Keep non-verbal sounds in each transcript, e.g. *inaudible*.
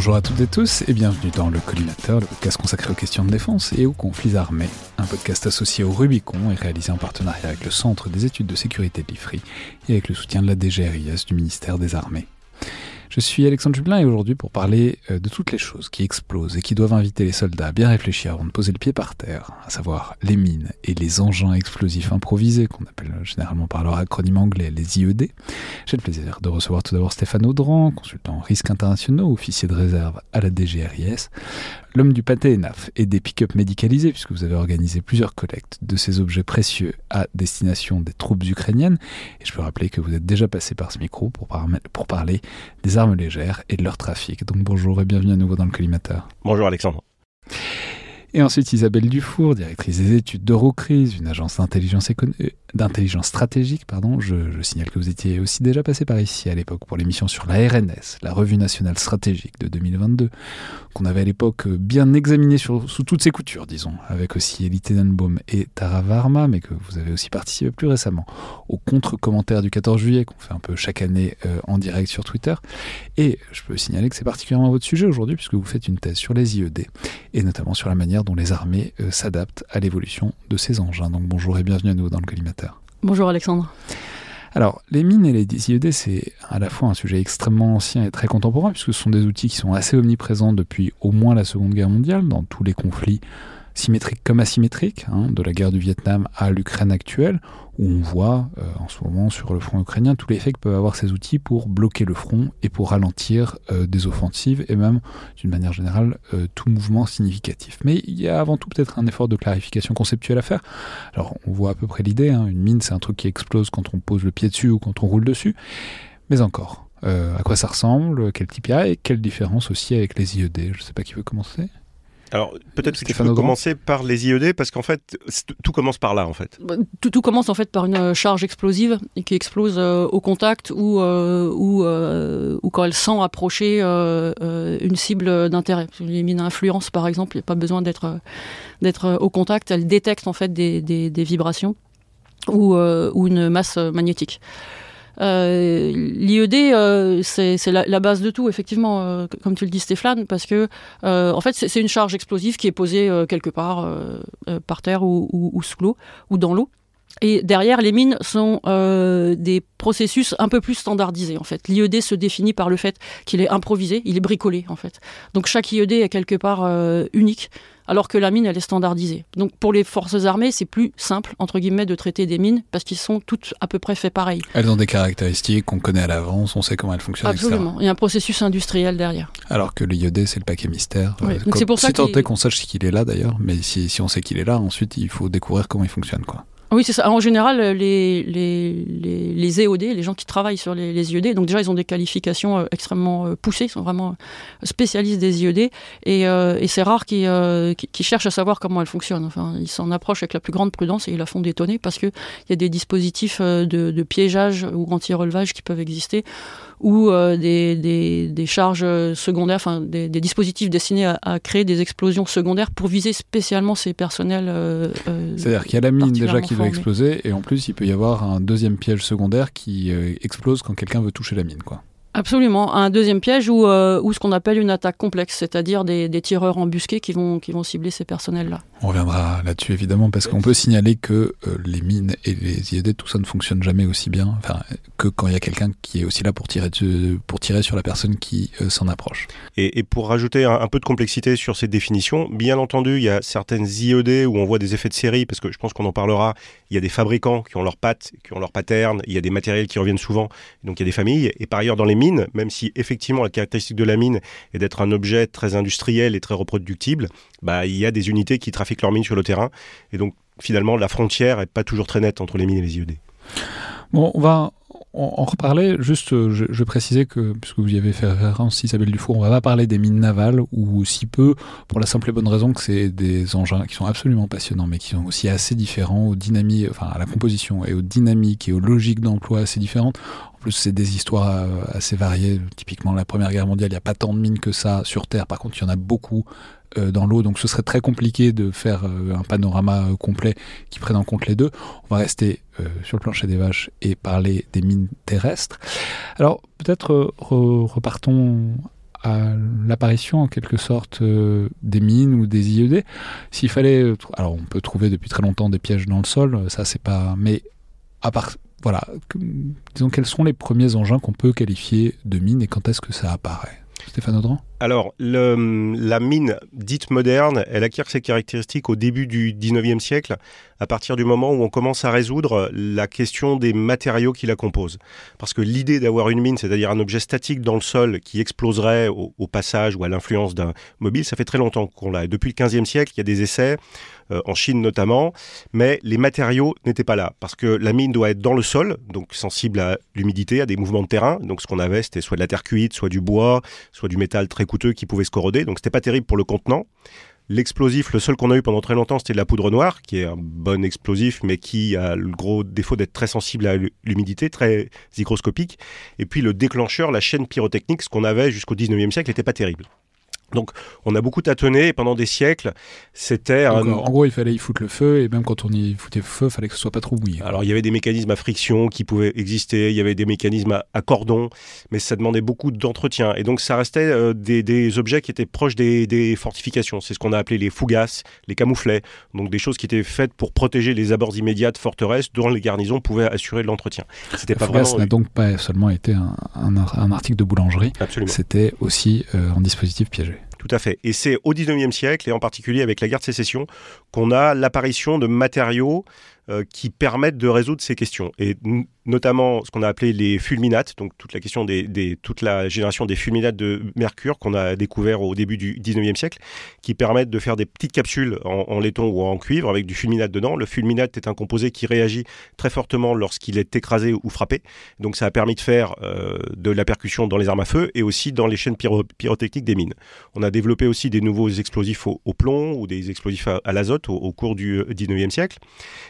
Bonjour à toutes et tous et bienvenue dans Le Collimateur, le podcast consacré aux questions de défense et aux conflits armés. Un podcast associé au Rubicon et réalisé en partenariat avec le Centre des études de sécurité de l'IFRI et avec le soutien de la DGRIS du ministère des Armées. Je suis Alexandre Jublin et aujourd'hui pour parler euh, de toutes les choses qui explosent et qui doivent inviter les soldats à bien réfléchir avant de poser le pied par terre, à savoir les mines et les engins explosifs improvisés qu'on appelle généralement par leur acronyme anglais les IED. J'ai le plaisir de recevoir tout d'abord Stéphane Audran, consultant risques internationaux, officier de réserve à la DGRIS, l'homme du pâté ENAF et des pick-up médicalisés puisque vous avez organisé plusieurs collectes de ces objets précieux à destination des troupes ukrainiennes. Et je peux rappeler que vous êtes déjà passé par ce micro pour, pour parler des armes légères et de leur trafic. Donc bonjour et bienvenue à nouveau dans le collimateur. Bonjour Alexandre. Et ensuite Isabelle Dufour, directrice des études d'Eurocrise, une agence d'intelligence d'intelligence stratégique, pardon, je, signale que vous étiez aussi déjà passé par ici à l'époque pour l'émission sur la RNS, la Revue nationale stratégique de 2022, qu'on avait à l'époque bien examiné sur, sous toutes ses coutures, disons, avec aussi Elie Tenenbaum et Tara Varma, mais que vous avez aussi participé plus récemment au contre-commentaire du 14 juillet, qu'on fait un peu chaque année euh, en direct sur Twitter. Et je peux signaler que c'est particulièrement votre sujet aujourd'hui, puisque vous faites une thèse sur les IED, et notamment sur la manière dont les armées euh, s'adaptent à l'évolution de ces engins. Donc bonjour et bienvenue à nouveau dans le collimateur. Bonjour Alexandre. Alors, les mines et les IED, c'est à la fois un sujet extrêmement ancien et très contemporain, puisque ce sont des outils qui sont assez omniprésents depuis au moins la Seconde Guerre mondiale, dans tous les conflits symétriques comme asymétriques, hein, de la guerre du Vietnam à l'Ukraine actuelle, où on voit euh, en ce moment sur le front ukrainien tous les effets que peuvent avoir ces outils pour bloquer le front et pour ralentir euh, des offensives et même d'une manière générale euh, tout mouvement significatif. Mais il y a avant tout peut-être un effort de clarification conceptuelle à faire. Alors on voit à peu près l'idée, hein, une mine c'est un truc qui explose quand on pose le pied dessus ou quand on roule dessus, mais encore. à quoi ça ressemble, quel type il y a et quelle différence aussi avec les IED. Je ne sais pas qui veut commencer. Alors peut-être que tu peux commencer par les IED parce qu'en fait tout commence par là en fait. Bah, tout, tout, commence en fait par une euh, charge explosive qui explose euh, au contact ou euh, ou, ou, quand elle sent approcher une cible d'intérêt. Les mines à influence par exemple, il n'y a pas besoin d'être d'être au contact, elles détectent en fait des, des, des vibrations ou, ou une masse magnétique. Euh, L'IED, euh, c'est la, base de tout, effectivement, euh, comme tu le dis, Stéphane, parce que en fait, c'est une charge explosive qui est posée quelque part par terre ou, sous l'eau ou dans l'eau. Et derrière, les mines sont des processus un peu plus standardisés en fait. L'IED se définit par le fait qu'il est improvisé, il est bricolé en fait. Donc chaque IED est quelque part unique alors que la mine, elle est standardisée. Donc pour les forces armées, c'est plus simple, entre guillemets, de traiter des mines parce qu'ils sont toutes à peu près faits pareil. Elles ont des caractéristiques qu'on connaît à l'avance, on sait comment elles fonctionnent, Absolument. Il y a un processus industriel derrière. Alors que l'IED, c'est le paquet mystère. Oui. Donc c'est pour ça si tant est qu'on sache qu'il est là d'ailleurs, mais si, si on sait qu'il est là, ensuite il faut découvrir comment il fonctionne. quoi. Oui, c'est ça. En général, les, les, les, les, EOD, les gens qui travaillent sur les, les, IED, donc déjà, ils ont des qualifications euh, extrêmement euh, poussées, ils sont vraiment spécialistes des IED, et, euh, c'est rare qu'ils qui cherchent à savoir comment elles fonctionnent. Enfin, ils s'en approchent avec la plus grande prudence et ils la font détonner parce qu'il y a des dispositifs de, de piégeage ou anti-relevage qui peuvent exister ou euh, des, des, des, charges secondaires, enfin des, des, dispositifs destinés à, à, créer des explosions secondaires pour viser spécialement ces personnels. Euh, euh C'est-à-dire qu'il y a la mine déjà qui va exploser et en plus il peut y avoir un deuxième piège secondaire qui euh, explose quand quelqu'un veut toucher la mine, quoi. Absolument. Un deuxième piège ou, euh, ou ce qu'on appelle une attaque complexe, c'est-à-dire des, des, tireurs embusqués qui vont, qui vont cibler ces personnels-là. On reviendra là-dessus évidemment parce qu'on peut signaler que euh, les mines et les IED, tout ça ne fonctionne jamais aussi bien que quand il y a quelqu'un qui est aussi là pour tirer, pour tirer sur la personne qui euh, s'en approche. Et, pour rajouter un, peu de complexité sur ces définitions, bien entendu, il y a certaines IED où on voit des effets de série parce que je pense qu'on en parlera. Il y a des fabricants qui ont leurs pattes, qui ont leurs patterns, il y a des matériels qui reviennent souvent, donc il y a des familles. Et par ailleurs, dans les mine, même si effectivement la caractéristique de la mine est d'être un objet très industriel et très reproductible, bah, il y a des unités qui trafiquent leurs mines sur le terrain. Et donc finalement, la frontière n'est pas toujours très nette entre les mines et les IED. Bon, on va en reparler. Juste, euh, je, je précisais que, puisque vous y avez fait référence, Isabelle Dufour, on va pas parler des mines navales, ou si peu, pour la simple et bonne raison que c'est des engins qui sont absolument passionnants, mais qui sont aussi assez différents aux dynamiques, enfin, à la composition et aux dynamiques et aux logiques d'emploi assez différentes. En plus, c'est des histoires euh, assez variées. Typiquement, la Première Guerre mondiale, il n'y a pas tant de mines que ça sur Terre. Par contre, il y en a beaucoup dans l'eau, donc ce serait très compliqué de faire euh, un panorama euh, complet qui prenne en compte les deux. On va rester euh, sur le plancher des vaches et parler des mines terrestres. Alors peut-être re repartons à l'apparition en quelque sorte euh, des mines ou des IED. S'il fallait, alors on peut trouver depuis très longtemps des pièges dans le sol, ça c'est pas, mais à part voilà, disons quels sont les premiers engins qu'on peut qualifier de mines et quand est-ce que ça apparaît? Stéphane Audran alors, la mine dite moderne, elle acquiert ses caractéristiques au début du 19e siècle, à partir du moment où on commence à résoudre la question des matériaux qui la composent. Parce que l'idée d'avoir une mine, c'est-à-dire un objet statique dans le sol qui exploserait au, passage ou à l'influence d'un mobile, ça fait très longtemps qu'on l'a. Depuis le 15e siècle, il y a des essais, en Chine notamment, mais les matériaux n'étaient pas là, parce que la mine doit être dans le sol, donc sensible à l'humidité, à des mouvements de terrain. Donc ce qu'on avait, c'était soit de la terre cuite, soit du bois, soit du métal très coûteux qui pouvait se corroder. Donc c'était pas terrible pour le contenant. L'explosif, le seul qu'on a eu pendant très longtemps, c'était de la poudre noire, qui est un bon explosif, mais qui a le gros défaut d'être très sensible à l'humidité, très hygroscopique. Et puis le déclencheur, la chaîne pyrotechnique, ce qu'on avait jusqu'au 19e siècle, n'était pas terrible. Donc, on a beaucoup tâtonné et pendant des siècles, c'était un... En gros, il fallait y foutre le feu et même quand on y foutait le feu, il fallait que ce soit pas trop mouillé. Alors, il y avait des mécanismes à friction qui pouvaient exister, il y avait des mécanismes à, à cordon, mais ça demandait beaucoup d'entretien. Et donc, ça restait euh, des, des, objets qui étaient proches des, des fortifications. C'est ce qu'on a appelé les fougasses, les camouflets. Donc, des choses qui étaient faites pour protéger les abords immédiats de forteresses dont les garnisons pouvaient assurer de l'entretien. C'était pas vraiment... n'a donc pas seulement été un, un, un article de boulangerie, c'était aussi euh, un dispositif piégé. Tout à fait. Et c'est au 19e siècle, et en particulier avec la guerre de sécession, qu'on a l'apparition de matériaux euh, qui permettent de résoudre ces questions. Notamment ce qu'on a appelé les fulminates, donc toute la question des, toute la génération des fulminates de mercure qu'on a découvert au début du 19e siècle, qui permettent de faire des petites capsules en, laiton ou en cuivre avec du fulminate dedans. Le fulminate est un composé qui réagit très fortement lorsqu'il est écrasé ou frappé. Donc ça a permis de faire euh, de la percussion dans les armes à feu et aussi dans les chaînes pyro pyrotechniques des mines. On a développé aussi des nouveaux explosifs au, plomb ou des explosifs à, l'azote au, cours du 19e siècle.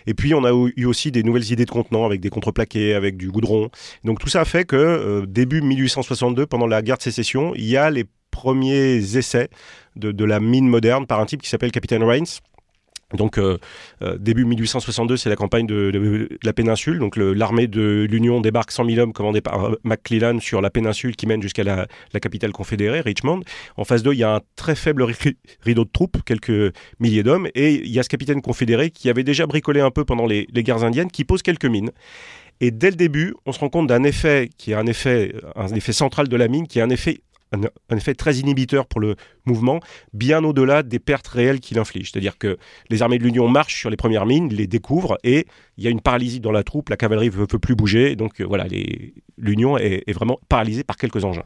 Et puis on a eu aussi des nouvelles idées de contenants avec des contreplaqués, avec du goudron. Donc tout ça fait que euh, début 1862, pendant la guerre de sécession, il y a les premiers essais de, de la mine moderne par un type qui s'appelle Capitaine Rains donc euh, euh, début 1862, c'est la campagne de, la péninsule. Donc l'armée de l'Union débarque 100 000 hommes commandés par McClellan sur la péninsule qui mène jusqu'à la, capitale confédérée, Richmond. En face d'eux, il y a un très faible rideau de troupes, quelques milliers d'hommes, et il y a ce capitaine confédéré qui avait déjà bricolé un peu pendant les guerres indiennes, qui pose quelques mines. Et dès le début, on se rend compte d'un effet qui est un effet, un effet central de la mine, qui est un effet un, effet très inhibiteur pour le mouvement, bien au-delà des pertes réelles qu'il inflige. C'est-à-dire que les armées de l'Union marchent sur les premières mines, les découvrent, et il y a une paralysie dans la troupe, la cavalerie ne veut, plus bouger, donc euh, voilà, l'Union est, vraiment paralysée par quelques engins.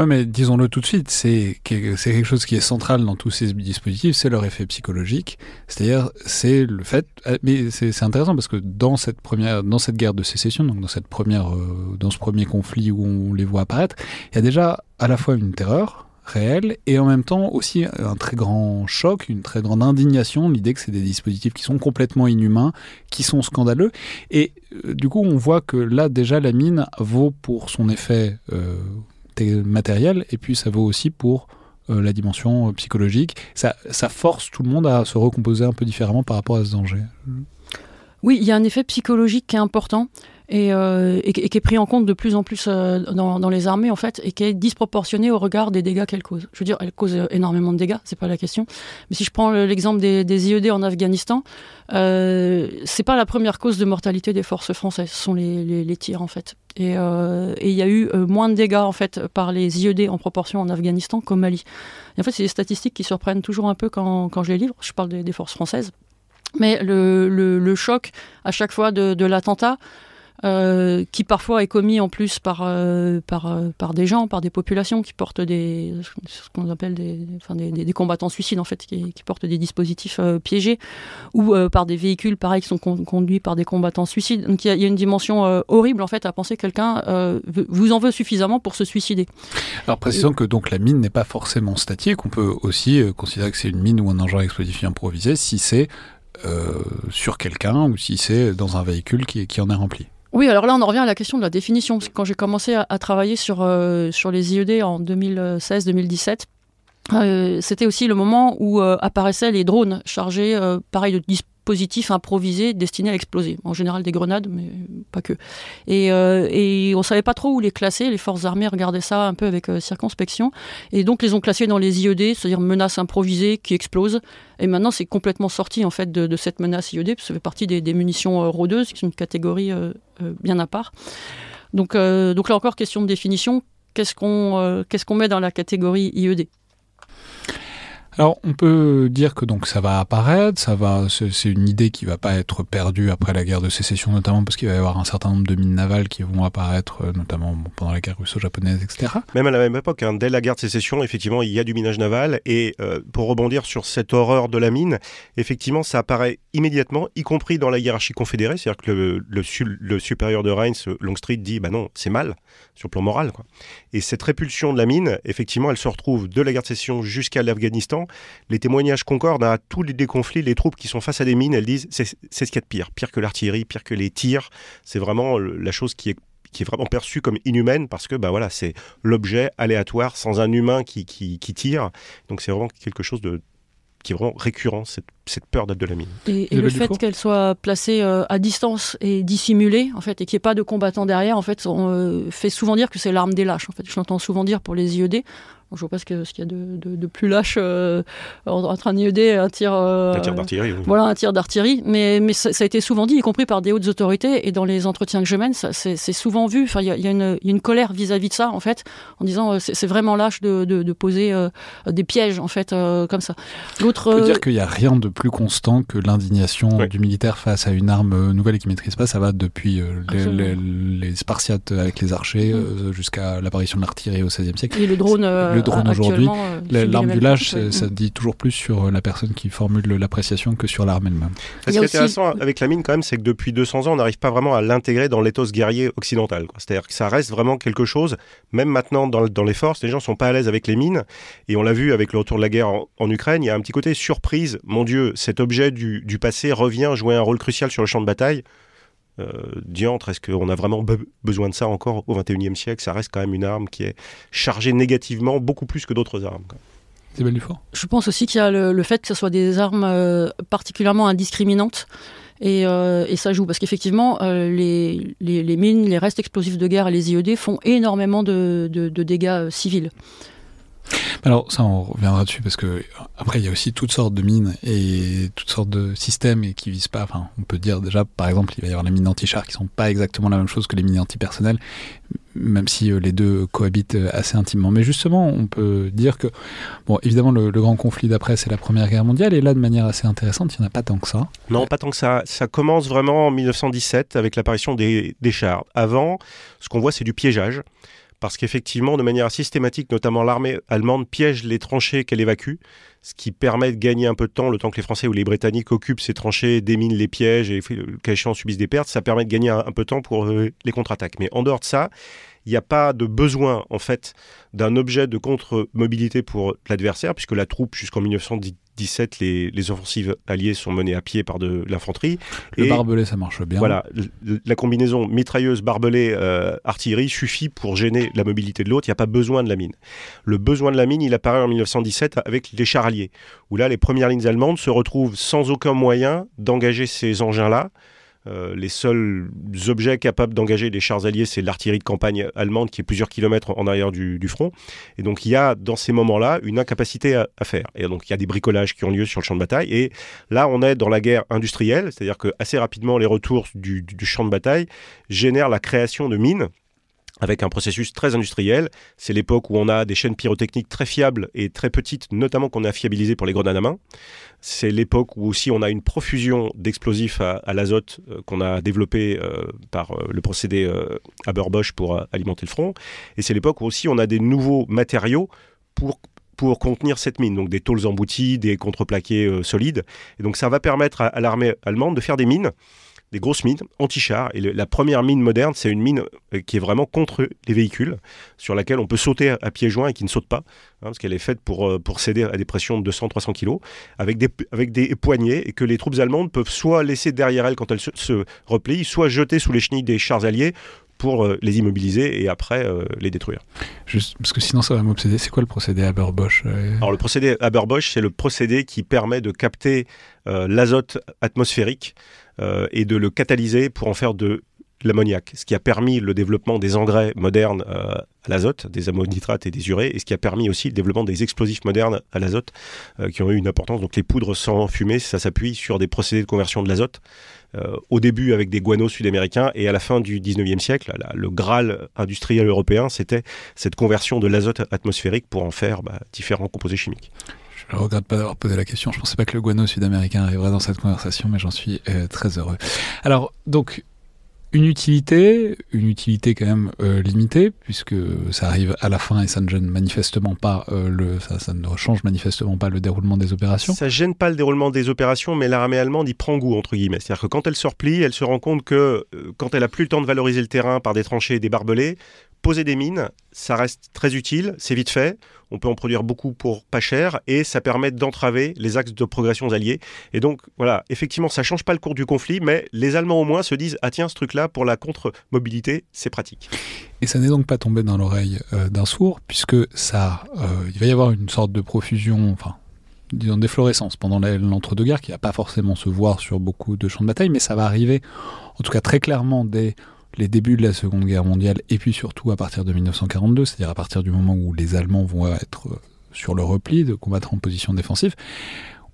Oui, mais disons-le tout de suite, c'est quelque chose qui est central dans tous ces dispositifs, c'est leur effet psychologique. C'est-à-dire, c'est le fait. Euh, mais c'est intéressant parce que dans cette première, dans cette guerre de sécession, donc dans cette première, euh, dans ce premier conflit où on les voit apparaître, il y a déjà à la fois une terreur réelle et en même temps aussi un très grand choc, une très grande indignation, l'idée que c'est des dispositifs qui sont complètement inhumains, qui sont scandaleux. Et euh, du coup, on voit que là déjà la mine vaut pour son effet matériel, et puis ça vaut aussi pour euh, la dimension euh, psychologique. Ça, ça force tout le monde à se recomposer un peu différemment par rapport à ce danger. Oui, il y a un effet psychologique qui est important. Et, euh, et, qui est pris en compte de plus en plus euh, dans, les armées en fait et qui est disproportionné au regard des dégâts qu'elle cause. Je veux dire, elle cause énormément de dégâts, c'est pas la question. Mais si je prends l'exemple des, IED en Afghanistan, euh, c'est pas la première cause de mortalité des forces françaises, ce sont les, tirs en fait. Et euh, il y a eu moins de dégâts en fait par les IED en proportion en Afghanistan qu'au Mali. Et en fait, c'est des statistiques qui surprennent toujours un peu quand, je les livre. Je parle des, forces françaises. Mais le, choc à chaque fois de l'attentat, euh, qui parfois est commis en plus par, euh, par, euh, par des gens, par des populations qui portent des, ce qu'on appelle des, enfin des, des, combattants suicides en fait, qui, portent des dispositifs piégés, ou par des véhicules pareils qui sont con conduits par des combattants suicides. Donc il y, a une dimension horrible en fait à penser que quelqu'un vous en veut suffisamment pour se suicider. Alors précisons que donc la mine n'est pas forcément statique, on peut aussi considérer que c'est une mine ou un engin explosif improvisé si c'est sur quelqu'un ou si c'est dans un véhicule qui, qui en est rempli. Oui, alors là, on en revient à la question de la définition. Quand j'ai commencé à, travailler sur, euh, sur les IED en 2016-2017, euh, c'était aussi le moment où euh, apparaissaient les drones chargés, pareil, de dispositifs improvisés destinés à exploser. En général des grenades, mais pas que. Et, euh, et on savait pas trop où les classer. Les forces armées regardaient ça un peu avec euh, circonspection. Et donc les ont classés dans les IED, c'est-à-dire menaces improvisées qui explosent. Et maintenant, c'est complètement sorti en fait de, cette menace IED, parce que ça fait partie des, munitions euh, rôdeuses, qui sont une catégorie euh, bien à part. Donc, donc là encore, question de définition. Qu'est-ce qu'on qu'est-ce qu'on met dans la catégorie IED alors, on peut dire que donc ça va apparaître, ça va, c'est une idée qui va pas être perdue après la guerre de sécession, notamment parce qu'il va y avoir un certain nombre de mines navales qui vont apparaître, euh, notamment pendant la guerre russo-japonaise, etc. Même à la même époque, hein, dès la guerre de sécession, effectivement, il y a du minage naval. Et euh, pour rebondir sur cette horreur de la mine, effectivement, ça apparaît immédiatement, y compris dans la hiérarchie confédérée. C'est-à-dire que le, supérieur de Rheims, Longstreet, dit, bah non, c'est mal sur le plan moral. Et cette répulsion de la mine, effectivement, elle se retrouve de la guerre de sécession jusqu'à l'Afghanistan les témoignages concordent à tous les conflits, les troupes qui sont face à des mines, elles disent c'est ce qu'il y a de pire, pire que l'artillerie, pire que les tirs. C'est vraiment la chose qui est qui est vraiment perçue comme inhumaine parce que bah voilà c'est l'objet aléatoire sans un humain qui, qui, qui tire donc c'est vraiment quelque chose de qui est vraiment récurrent, cette, cette peur d'être de la mine. Et, et le fait qu'elle soit placée euh, à distance et dissimulée, en fait, et qu'il n'y ait pas de combattants derrière, en fait, on euh, fait souvent dire que c'est l'arme des lâches. En fait, je l'entends souvent dire pour les IED. Je vois pas ce qu'il y a de, de, de plus lâche euh, entre un IED et un tir. Euh, un tir d'artillerie. Oui. Voilà, un tir d'artillerie. Mais, mais ça, ça, a été souvent dit, y compris par des hautes autorités, et dans les entretiens que je mène, c'est souvent vu. Enfin, il y a, y, une, y a une colère vis-à-vis -vis de ça, en fait, en disant euh, c'est vraiment lâche de, de, de poser euh, des pièges, en fait, euh, comme ça. L'autre. On peut dire qu'il n'y a rien de plus constant que l'indignation oui. du militaire face à une arme nouvelle et qu'il maîtrise pas. Ça va depuis les, les, les, Spartiates avec les archers mmh. jusqu'à l'apparition de l'artillerie au XVIe siècle. Et le drone. le drone aujourd'hui. L'arme du lâche, ça dit toujours plus sur la personne qui formule l'appréciation que sur l'arme elle-même. Ce qui est intéressant avec la mine, quand même, c'est que depuis 200 ans, on n'arrive pas vraiment à l'intégrer dans l'éthos guerrier occidental. C'est-à-dire que ça reste vraiment quelque chose, même maintenant dans, dans les forces, les gens sont pas à l'aise avec les mines. Et on l'a vu avec le retour de la guerre en, en, Ukraine, il y a un petit côté surprise. Mon Dieu, cet objet du, du passé revient jouer un rôle crucial sur le champ de bataille euh, diantre, est-ce qu'on a vraiment be besoin de ça encore au XXIe siècle? Ça reste quand même une arme qui est chargée négativement beaucoup plus que d'autres armes. Dufort? Je pense aussi qu'il y a le, le, fait que ce soit des armes euh, particulièrement indiscriminantes. Et, euh, et, ça joue parce qu'effectivement, euh, les, les, les, mines, les restes explosifs de guerre et les IED font énormément de, de, de dégâts euh, civils. Alors ça, on reviendra dessus parce que après il y a aussi toutes sortes de mines et toutes sortes de systèmes et qui visent pas. Enfin, on peut dire déjà, par exemple, il va y avoir les mines anti-char qui sont pas exactement la même chose que les mines antipersonnelles, même si euh, les deux cohabitent assez intimement. Mais justement, on peut dire que, bon, évidemment, le, grand conflit d'après, c'est la Première Guerre mondiale, et là, de manière assez intéressante, il n'y en a pas tant que ça. Non, pas tant que ça. Ça commence vraiment en 1917 avec l'apparition des chars. Avant, ce qu'on voit, c'est du piégeage parce qu'effectivement, de manière systématique, notamment l'armée allemande piège les tranchées qu'elle évacue, ce qui permet de gagner un peu de temps, le temps que les Français ou les Britanniques occupent ces tranchées, déminent les pièges et, cas échéant, subissent des pertes, ça permet de gagner un, peu de temps pour euh, les contre-attaques. Mais en dehors de ça, il n'y a pas de besoin, en fait, d'un objet de contre-mobilité pour l'adversaire, puisque la troupe, jusqu'en 1917, les, les, offensives alliées sont menées à pied par de l'infanterie. Le et barbelé, ça marche bien. Voilà, la combinaison mitrailleuse, barbelé, euh, artillerie suffit pour gêner la mobilité de l'autre. Il n'y a pas besoin de la mine. Le besoin de la mine, il apparaît en 1917 avec les chars alliés, où là, les premières lignes allemandes se retrouvent sans aucun moyen d'engager ces engins-là Euh, les seuls objets capables d'engager les chars alliés, c'est l'artillerie de campagne allemande qui est plusieurs kilomètres en arrière du, front. Et donc il y a dans ces moments-là une incapacité à, faire. Et donc il y a des bricolages qui ont lieu sur le champ de bataille. Et là, on est dans la guerre industrielle, c'est-à-dire que assez rapidement, les retours du champ de bataille génèrent la création de mines avec un processus très industriel. C'est l'époque où on a des chaînes pyrotechniques très fiables et très petites, notamment qu'on a fiabilisées pour les grenades à main. C'est l'époque où aussi on a une profusion d'explosifs à, l'azote euh, qu'on a développé euh, par euh, le procédé Haber-Bosch pour alimenter le front. Et c'est l'époque où aussi on a des nouveaux matériaux pour pour contenir cette mine, donc des tôles embouties, des contreplaqués solides. Et donc ça va permettre à l'armée allemande de faire des mines des grosses mines anti-chars. Et la première mine moderne, c'est une mine euh, qui est vraiment contre les véhicules, sur laquelle on peut sauter à, pieds joints et qui ne saute pas, hein, parce qu'elle est faite pour, euh, pour céder à des pressions de 200-300 kg, avec des, avec des poignées, et que les troupes allemandes peuvent soit laisser derrière elles quand elles se, replient, soit jeter sous les chenilles des chars alliés pour euh, les immobiliser et après les détruire. Juste parce que sinon ça va m'obséder. C'est quoi le procédé Haber-Bosch Alors le procédé Haber-Bosch, c'est le procédé qui permet de capter l'azote atmosphérique euh, et de le catalyser pour en faire de l'ammoniac, ce qui a permis le développement des engrais modernes euh, à l'azote, des ammonitrates et des urées, et ce qui a permis aussi le développement des explosifs modernes à l'azote, euh, qui ont eu une importance. Donc les poudres sans fumée, ça s'appuie sur des procédés de conversion de l'azote, au début avec des guanos sud-américains, et à la fin du 19e siècle, le Graal industriel européen, c'était cette conversion de l'azote atmosphérique pour en faire bah, différents composés chimiques. Je ne regrette pas d'avoir posé la question. Je ne pensais pas que le guano sud-américain arriverait dans cette conversation, mais j'en suis euh, très heureux. Alors, donc, une utilité, une utilité quand même euh, limitée, puisque ça arrive à la fin et ça ne gêne manifestement pas euh, le, ça, ça, ne change manifestement pas le déroulement des opérations. Ça gêne pas le déroulement des opérations, mais l'armée allemande y prend goût entre guillemets. C'est-à-dire que quand elle se replie, elle se rend compte que quand elle a plus le temps de valoriser le terrain par des tranchées et des barbelés, poser des mines, ça reste très utile, c'est vite fait, on peut en produire beaucoup pour pas cher et ça permet d'entraver les axes de progression alliés. Et donc voilà, effectivement, ça change pas le cours du conflit, mais les Allemands au moins se disent ah tiens ce truc-là pour la contre-mobilité, c'est pratique. Et ça n'est donc pas tombé dans l'oreille euh, d'un sourd puisque ça, euh, il va y avoir une sorte de profusion, enfin disons d'efflorescence pendant l'entre-deux-guerres qui va pas forcément se voir sur beaucoup de champs de bataille, mais ça va arriver en tout cas très clairement dès les débuts de la Seconde Guerre mondiale, et puis surtout à partir de 1942, c'est-à-dire à partir du moment où les Allemands vont être euh, sur le repli, de combattre en position défensive,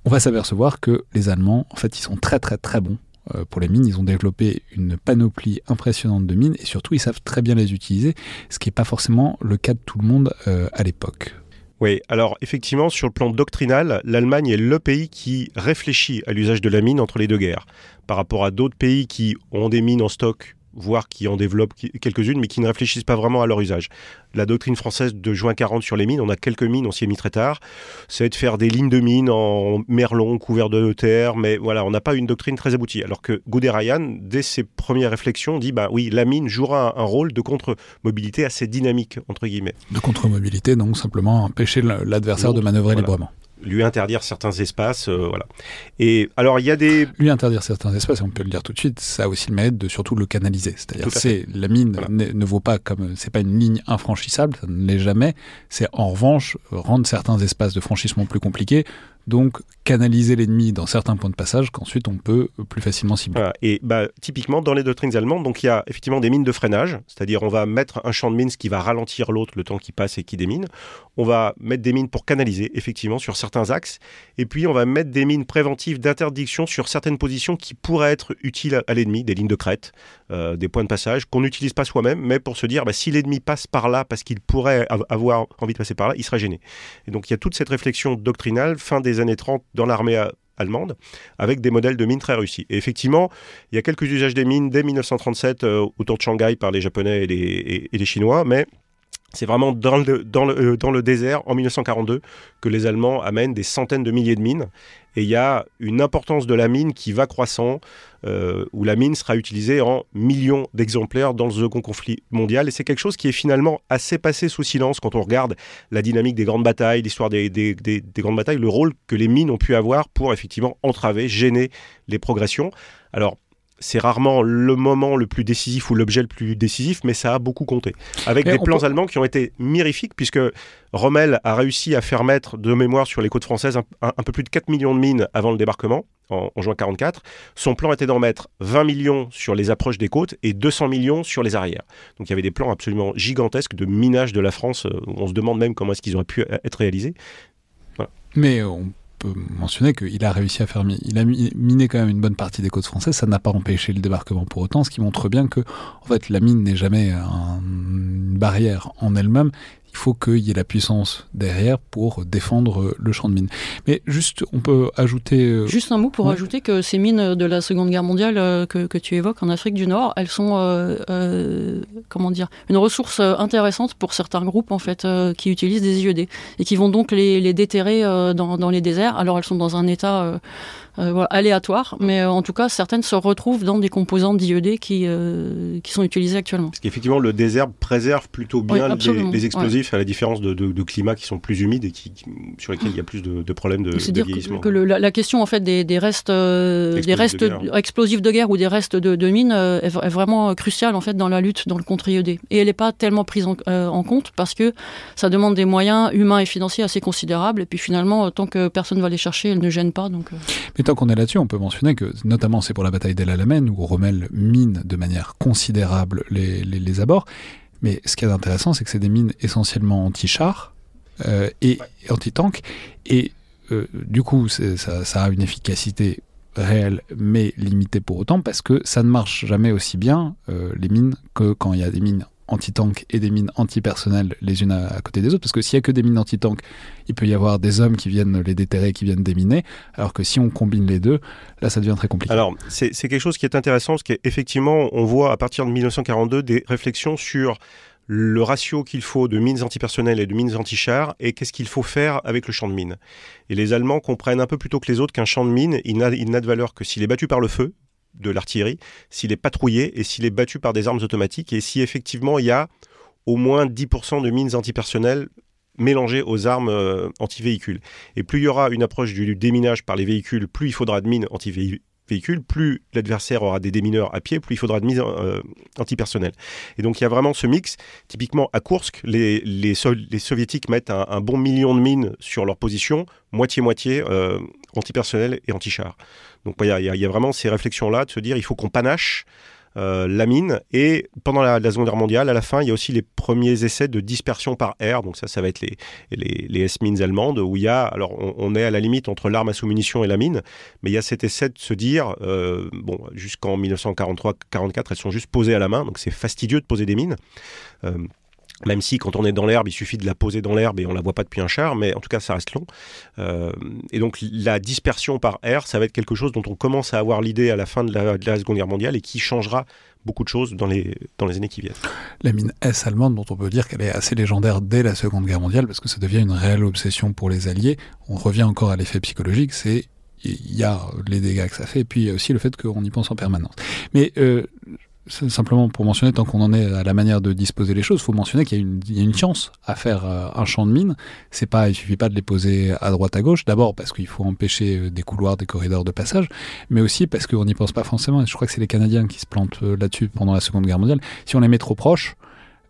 on va s'apercevoir que les Allemands, en fait, ils sont très très très bons euh, pour les mines. Ils ont développé une panoplie impressionnante de mines, et surtout, ils savent très bien les utiliser, ce qui n'est pas forcément le cas de tout le monde euh, à l'époque. Oui, alors effectivement, sur le plan doctrinal, l'Allemagne est le pays qui réfléchit à l'usage de la mine entre les deux guerres. Par rapport à d'autres pays qui ont des mines en stock voire qui en développent quelques-unes, mais qui ne réfléchissent pas vraiment à leur usage. La doctrine française de juin 40 sur les mines, on a quelques mines, on s'y est mis très tard, c'est de faire des lignes de mines en merlon, couvert de terre, mais voilà, on n'a pas une doctrine très aboutie. Alors que Guderian, dès ses premières réflexions, dit, bah oui, la mine jouera un, rôle de contre-mobilité assez dynamique, entre guillemets. De contre-mobilité, donc simplement empêcher l'adversaire de manœuvrer librement lui interdire certains espaces, euh, voilà. Et alors il y a des lui interdire certains espaces, on peut le dire tout de suite, ça a aussi le mérite de surtout le canaliser. C'est-à-dire c'est la mine ne, vaut pas comme c'est pas une ligne infranchissable, ça ne l'est jamais. C'est en revanche rendre certains espaces de franchissement plus compliqués donc canaliser l'ennemi dans certains points de passage qu'ensuite on peut plus facilement cibler. Et bah, typiquement dans les doctrines allemandes, donc il y a effectivement des mines de freinage, c'est-à-dire on va mettre un champ de mines qui va ralentir l'autre le temps qui passe et qui démine. On va mettre des mines pour canaliser effectivement sur certains axes, et puis on va mettre des mines préventives d'interdiction sur certaines positions qui pourraient être utiles à l'ennemi, des lignes de crête, euh, des points de passage qu'on n'utilise pas soi-même, mais pour se dire bah, si l'ennemi passe par là parce qu'il pourrait avoir envie de passer par là, il sera gêné. Et donc il y a toute cette réflexion doctrinale fin des années 30 dans l'armée allemande, avec des modèles de mines très réussis. Et effectivement, il y a quelques usages des mines dès 1937 euh, autour de Shanghai par les Japonais et les, et les Chinois, mais c'est vraiment dans le, dans, le, euh, dans le, désert, en 1942, que les Allemands amènent des centaines de milliers de mines. Et il y a une importance de la mine qui va croissant, euh, où la mine sera utilisée en millions d'exemplaires dans le second conflit mondial. Et c'est quelque chose qui est finalement assez passé sous silence quand on regarde la dynamique des grandes batailles, l'histoire des, des, des, des grandes batailles, le rôle que les mines ont pu avoir pour effectivement entraver, gêner les progressions. Alors, c'est rarement le moment le plus décisif ou l'objet le plus décisif, mais ça a beaucoup compté. Avec des plans allemands qui ont été mirifiques, puisque Rommel a réussi à faire mettre de mémoire sur les côtes françaises un, peu plus de 4 millions de mines avant le débarquement, en, juin 44. Son plan était d'en mettre 20 millions sur les approches des côtes et 200 millions sur les arrières. Donc il y avait des plans absolument gigantesques de minage de la France. On se demande même comment est-ce qu'ils auraient pu être réalisés. Mais on mentionner qu'il a réussi à faire il a miné quand même une bonne partie des côtes françaises. Ça n'a pas empêché le débarquement pour autant, ce qui montre bien que en fait la mine n'est jamais une barrière en elle-même il faut qu'il y ait la puissance derrière pour défendre le champ de mines. Mais juste, on peut ajouter... Euh, juste un mot pour ajouter que ces mines de la Seconde Guerre mondiale euh, que, que, tu évoques en Afrique du Nord, elles sont, euh, comment dire, une ressource intéressante pour certains groupes en fait qui utilisent des IED et qui vont donc les, les déterrer dans, dans, les déserts. Alors elles sont dans un état euh, aléatoires, mais euh, en tout cas, certaines se retrouvent dans des composants d'IED qui, euh, qui sont utilisés actuellement. Parce qu'effectivement, le désert préserve plutôt bien les, explosifs, à la différence de, de, climats qui sont plus humides et qui, sur lesquels il y a plus de, problèmes de, de vieillissement. Que, que la, question en fait des, des restes, des restes explosifs de guerre ou des restes de, mines est, vraiment cruciale en fait dans la lutte dans le contre IED. Et elle n'est pas tellement prise en, en, compte parce que ça demande des moyens humains et financiers assez considérables. Et puis finalement, tant que personne ne va les chercher, elle ne gêne pas. Donc, tant qu'on est là-dessus, on peut mentionner que, notamment, c'est pour la bataille d'El Alamein, où Rommel mine de manière considérable les, les, abords. Mais ce qui est intéressant, c'est que c'est des mines essentiellement anti-chars euh, et anti-tanks. Et euh, du coup, ça, ça, a une efficacité réelle, mais limitée pour autant, parce que ça ne marche jamais aussi bien, euh, les mines, que quand il y a des mines anti-tank et des mines anti-personnel les unes à, côté des autres, parce que s'il n'y a que des mines anti-tank, il peut y avoir des hommes qui viennent les déterrer, qui viennent déminer, alors que si on combine les deux, là ça devient très compliqué. Alors c'est quelque chose qui est intéressant, parce qu'effectivement on voit à partir de 1942 des réflexions sur le ratio qu'il faut de mines antipersonnelles et de mines anti-chars et qu'est-ce qu'il faut faire avec le champ de mines. Et les Allemands comprennent un peu plus tôt que les autres qu'un champ de mines, il n'a de valeur que s'il est battu par le feu, de l'artillerie, s'il est patrouillé et s'il est battu par des armes automatiques et si effectivement il y a au moins 10% de mines antipersonnelles mélangées aux armes euh, anti-véhicules. Et plus il y aura une approche du déminage par les véhicules, plus il faudra de mines anti-véhicules véhicule, plus l'adversaire aura des démineurs à pied, plus il faudra de mise euh. Et donc il y a vraiment ce mix. Typiquement à Kursk, les, les, soviétiques mettent un, bon million de mines sur leur position, moitié-moitié euh, antipersonnel et anti-char. Donc il y, a vraiment ces réflexions-là de se dire il faut qu'on panache euh, la mine. Et pendant la, Seconde Guerre mondiale, à la fin, il y a aussi les premiers essais de dispersion par air. Donc ça, ça va être les, les, S-mines allemandes, où il y a, alors on, est à la limite entre l'arme à sous-munition et la mine, mais il y a cet essai de se dire, euh, bon, jusqu'en 1943-44, elles sont juste posées à la main, donc c'est fastidieux de poser des mines. Euh, même si quand on est dans l'herbe, il suffit de la poser dans l'herbe et on la voit pas depuis un char, mais en tout cas ça reste long. Euh, et donc la dispersion par air, ça va être quelque chose dont on commence à avoir l'idée à la fin de la, de la, Seconde Guerre mondiale et qui changera beaucoup de choses dans les, dans les années qui viennent. La mine S allemande, dont on peut dire qu'elle est assez légendaire dès la Seconde Guerre mondiale, parce que ça devient une réelle obsession pour les Alliés. On revient encore à l'effet psychologique, c'est il y a les dégâts que ça fait, et puis il y a aussi le fait qu'on y pense en permanence. Mais euh, simplement pour mentionner, tant qu'on en est à la manière de disposer les choses, il faut mentionner qu'il y, a une chance à faire euh, un champ de mine. C'est pas, il suffit pas de les poser à droite à gauche. D'abord parce qu'il faut empêcher euh, des couloirs, des corridors de passage, mais aussi parce qu'on n'y pense pas forcément. Et je crois que c'est les Canadiens qui se plantent euh, là-dessus pendant la Seconde Guerre mondiale. Si on les met trop proches,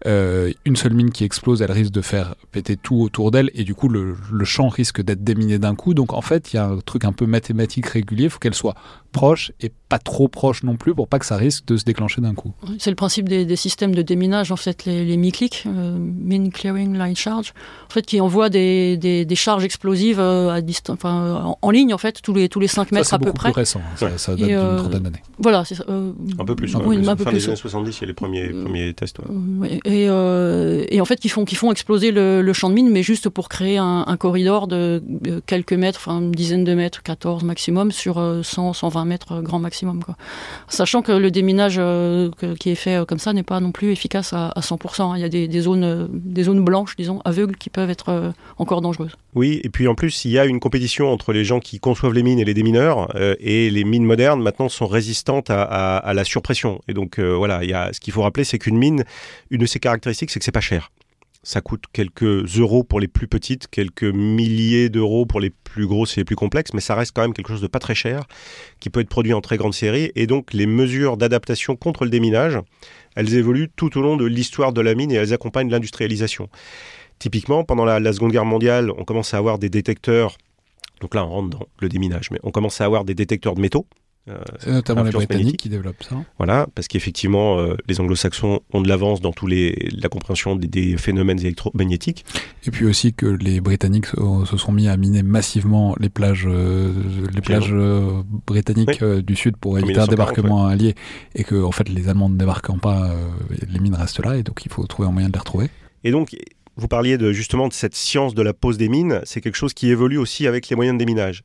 une seule mine qui explose, elle risque de faire péter tout autour d'elle et du coup le, champ risque d'être déminé d'un coup. Donc en fait, il y a un truc un peu mathématique régulier, il faut qu'elle soit proche et pas trop proche non plus pour pas que ça risque de se déclencher d'un coup. C'est le principe des, systèmes de déminage, en fait, les, les MICLIC, euh, Mine Clearing Line Charge, en fait, qui envoient des, des, charges explosives euh, à enfin, en, ligne, en fait, tous les, tous les 5 mètres à peu près. C'est plus récent, hein. ça, date d'une trentaine d'années. Voilà, c'est un peu plus, oui, un peu fin plus. des années 70, il y a les premiers, premiers tests. Et, euh, et, en fait, qui font, qui font exploser le, champ de mine, mais juste pour créer un, corridor de quelques mètres, enfin une dizaine de mètres, 14 maximum, sur 100, 120 mètres grand maximum. Quoi. Sachant que le déminage euh, qui est fait euh, comme ça n'est pas non plus efficace à, 100%. Hein. Il y a des, zones, des zones blanches, disons, aveugles, qui peuvent être encore dangereuses. Oui, et puis en plus, il y a une compétition entre les gens qui conçoivent les mines et les démineurs, et les mines modernes maintenant sont résistantes à, la surpression. Et donc voilà, il y a, ce qu'il faut rappeler, c'est qu'une mine, une de ses caractéristiques, c'est que c'est pas cher. Ça coûte quelques euros pour les plus petites, quelques milliers d'euros pour les plus grosses et les plus complexes, mais ça reste quand même quelque chose de pas très cher, qui peut être produit en très grande série. Et donc les mesures d'adaptation contre le déminage, elles évoluent tout au long de l'histoire de la mine et elles accompagnent l'industrialisation. Typiquement, pendant la, Seconde Guerre mondiale, on commence à avoir des détecteurs Donc là, on rentre dans le déminage. Mais on commence à avoir des détecteurs de métaux. Euh, c'est notamment les Britanniques qui développent ça. Voilà, parce qu'effectivement, euh, les anglo-saxons ont de l'avance dans tous les, la compréhension des, phénomènes électromagnétiques. Et puis aussi que les Britanniques se sont mis à miner massivement les plages, euh, les plages britanniques du sud pour éviter un débarquement allié. Et que, en fait, les Allemands ne débarquant pas, les mines restent là, et donc il faut trouver un moyen de les retrouver. Et donc, vous parliez de, justement de cette science de la pose des mines, c'est quelque chose qui évolue aussi avec les moyens de déminage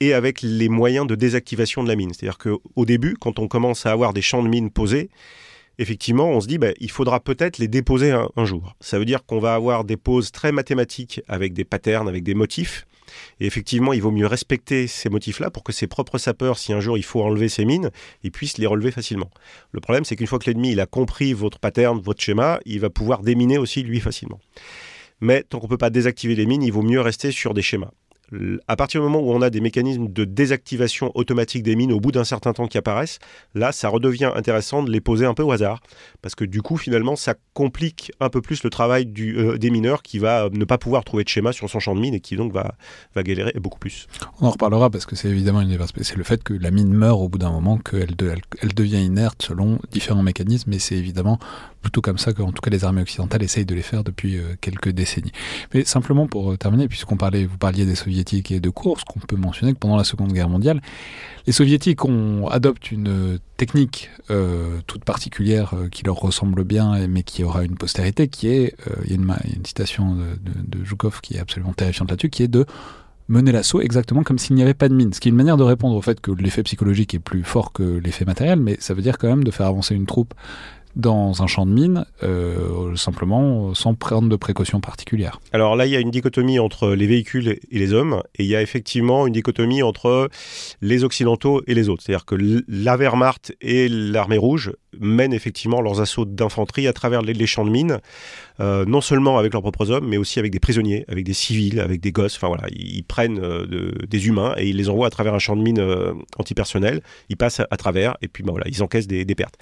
et avec les moyens de désactivation de la mine. C'est-à-dire qu'au début, quand on commence à avoir des champs de mines posés, effectivement, on se dit, bah, il faudra peut-être les déposer un, jour. Ça veut dire qu'on va avoir des poses très mathématiques avec des patterns, avec des motifs. Et effectivement, il vaut mieux respecter ces motifs-là pour que ses propres sapeurs, si un jour il faut enlever ces mines, ils puissent les relever facilement. Le problème, c'est qu'une fois que l'ennemi a compris votre pattern, votre schéma, il va pouvoir déminer aussi lui facilement. Mais tant qu'on ne peut pas désactiver les mines, il vaut mieux rester sur des schémas à partir du moment où on a des mécanismes de désactivation automatique des mines au bout d'un certain temps qui apparaissent, là, ça redevient intéressant de les poser un peu au hasard. Parce que du coup, finalement, ça complique un peu plus le travail euh, des mineurs qui va euh, ne pas pouvoir trouver de schéma sur son champ de mine et qui donc va, va galérer beaucoup plus. On en reparlera parce que c'est évidemment une c'est le fait que la mine meurt au bout d'un moment, qu'elle elle devient inerte selon différents mécanismes, et c'est évidemment plutôt comme ça qu'en tout cas les armées occidentales essayent de les faire depuis euh, quelques décennies. Mais simplement pour terminer, puisqu'on parlait, vous parliez des soviétiques et de course, qu'on peut mentionner que pendant la Seconde Guerre mondiale, les soviétiques ont, adoptent une technique euh, toute particulière qui leur ressemble bien, mais qui aura une postérité, qui est, il y, a une, citation de, de, de Zhukov qui est absolument terrifiante là-dessus, qui est de mener l'assaut exactement comme s'il n'y avait pas de mine. Ce qui est une manière de répondre au fait que l'effet psychologique est plus fort que l'effet matériel, mais ça veut dire quand même de faire avancer une troupe dans un champ de mine, euh, simplement sans prendre de précautions particulières. Alors là, il y a une dichotomie entre les véhicules et les hommes, et il y a effectivement une dichotomie entre les Occidentaux et les autres. C'est-à-dire que la Wehrmacht et l'armée rouge mènent effectivement leurs assauts d'infanterie à travers les, champs de mines, euh, non seulement avec leurs propres hommes, mais aussi avec des prisonniers, avec des civils, avec des gosses. Enfin voilà, ils, prennent euh, des humains et ils les envoient à travers un champ de mines antipersonnel. Ils passent à, travers et puis bah, voilà, ils encaissent des pertes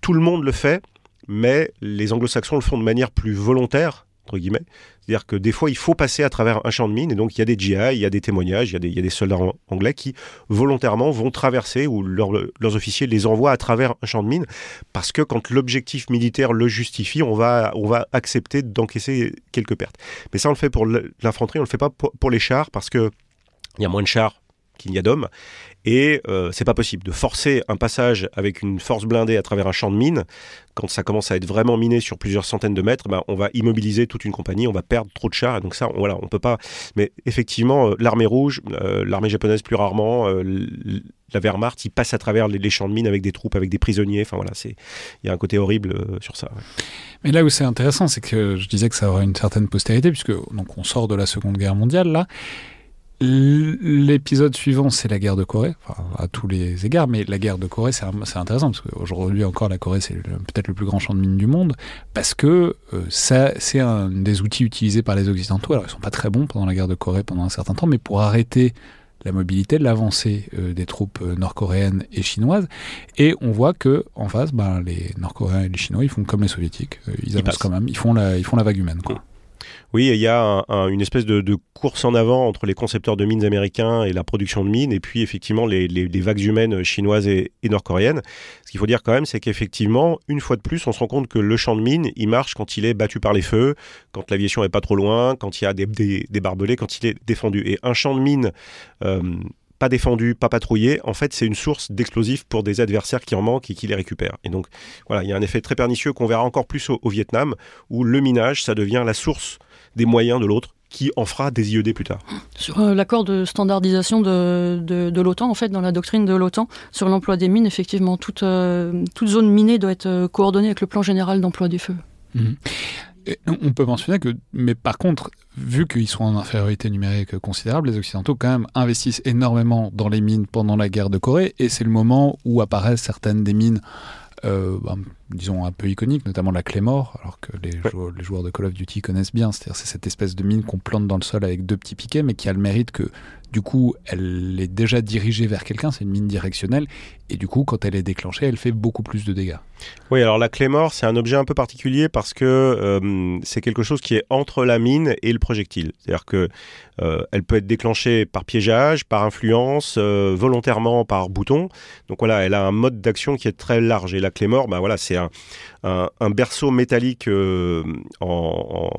tout le monde le fait, mais les anglo-saxons le font de manière plus volontaire, entre guillemets. C'est-à-dire que des fois, il faut passer à travers un champ de mine, et donc il y a des GI, il y a des témoignages, il y a des, soldats anglais qui volontairement vont traverser, ou leurs officiers les envoient à travers un champ de mine, parce que quand l'objectif militaire le justifie, on va, on va accepter d'encaisser quelques pertes. Mais ça, on le fait pour l'infanterie, on ne le fait pas pour, les chars, parce que il y a moins de chars qu'il n'y a d'hommes. Et euh, c'est pas possible de forcer un passage avec une force blindée à travers un champ de mine. Quand ça commence à être vraiment miné sur plusieurs centaines de mètres, ben, on va immobiliser toute une compagnie, on va perdre trop de chars. Donc ça, voilà, on peut pas. Mais effectivement, euh, l'armée rouge, euh, l'armée japonaise plus rarement, la Wehrmacht, ils passent à travers les, champs de mine avec des troupes, avec des prisonniers. Enfin voilà, c'est il y a un côté horrible sur ça. Mais là où c'est intéressant, c'est que je disais que ça aura une certaine postérité, puisque donc on sort de la Seconde Guerre mondiale là. L'épisode suivant, c'est la guerre de Corée, à tous les égards, mais la guerre de Corée, c'est intéressant, parce qu'aujourd'hui encore, la Corée, c'est peut-être le plus grand champ de mine du monde, parce que euh, c'est un des outils utilisés par les Occidentaux. Alors, ils sont pas très bons pendant la guerre de Corée pendant un certain temps, mais pour arrêter la mobilité, l'avancée euh, des troupes euh, nord-coréennes et chinoises. Et on voit que en face, ben, les Nord-Coréens et les Chinois, ils font comme les Soviétiques. ils, avancent quand même. Ils font la, ils font la vague humaine. Quoi. Oui, il y a une espèce de, course en avant entre les concepteurs de mines américains et la production de mines, et puis effectivement les, vagues humaines chinoises et, nord-coréennes. Ce qu'il faut dire quand même, c'est qu'effectivement, une fois de plus, on se rend compte que le champ de mines, il marche quand il est battu par les feux, quand l'aviation est pas trop loin, quand il y a des, barbelés, quand il est défendu. Et un champ de mines... Euh, pas défendu, pas patrouillé, en fait, c'est une source d'explosifs pour des adversaires qui en manquent et qui les récupèrent. Et donc, voilà, il y a un effet très pernicieux qu'on verra encore plus au, Vietnam, où le minage, ça devient la source des moyens de l'autre qui en fera des IED plus tard. Sur euh, l'accord de standardisation de, de, l'OTAN, en fait, dans la doctrine de l'OTAN, sur l'emploi des mines, effectivement, toute, euh, toute zone minée doit être euh, coordonnée avec le plan général d'emploi des feux. On peut mentionner que, mais par contre, vu qu'ils sont en infériorité numérique considérable, les Occidentaux quand même investissent énormément dans les mines pendant la guerre de Corée, et c'est le moment où apparaissent certaines des mines ben, disons, un peu iconiques, notamment la Claymore, alors que les, joueurs, les joueurs de Call of Duty connaissent bien. C'est-à-dire c'est cette espèce de mine qu'on plante dans le sol avec deux petits piquets, mais qui a le mérite que du coup, elle est déjà dirigée vers quelqu'un, c'est une mine directionnelle, et du coup, quand elle est déclenchée, elle fait beaucoup plus de dégâts. Oui, alors la Claymore, c'est un objet un peu particulier parce que euh, c'est quelque chose qui est entre la mine et le projectile. C'est-à-dire que euh, elle peut être déclenchée par piégeage, par influence, euh, volontairement par bouton. Donc voilà, elle a un mode d'action qui est très large. Et la Claymore, bah voilà, c'est un, un, berceau métallique en, en,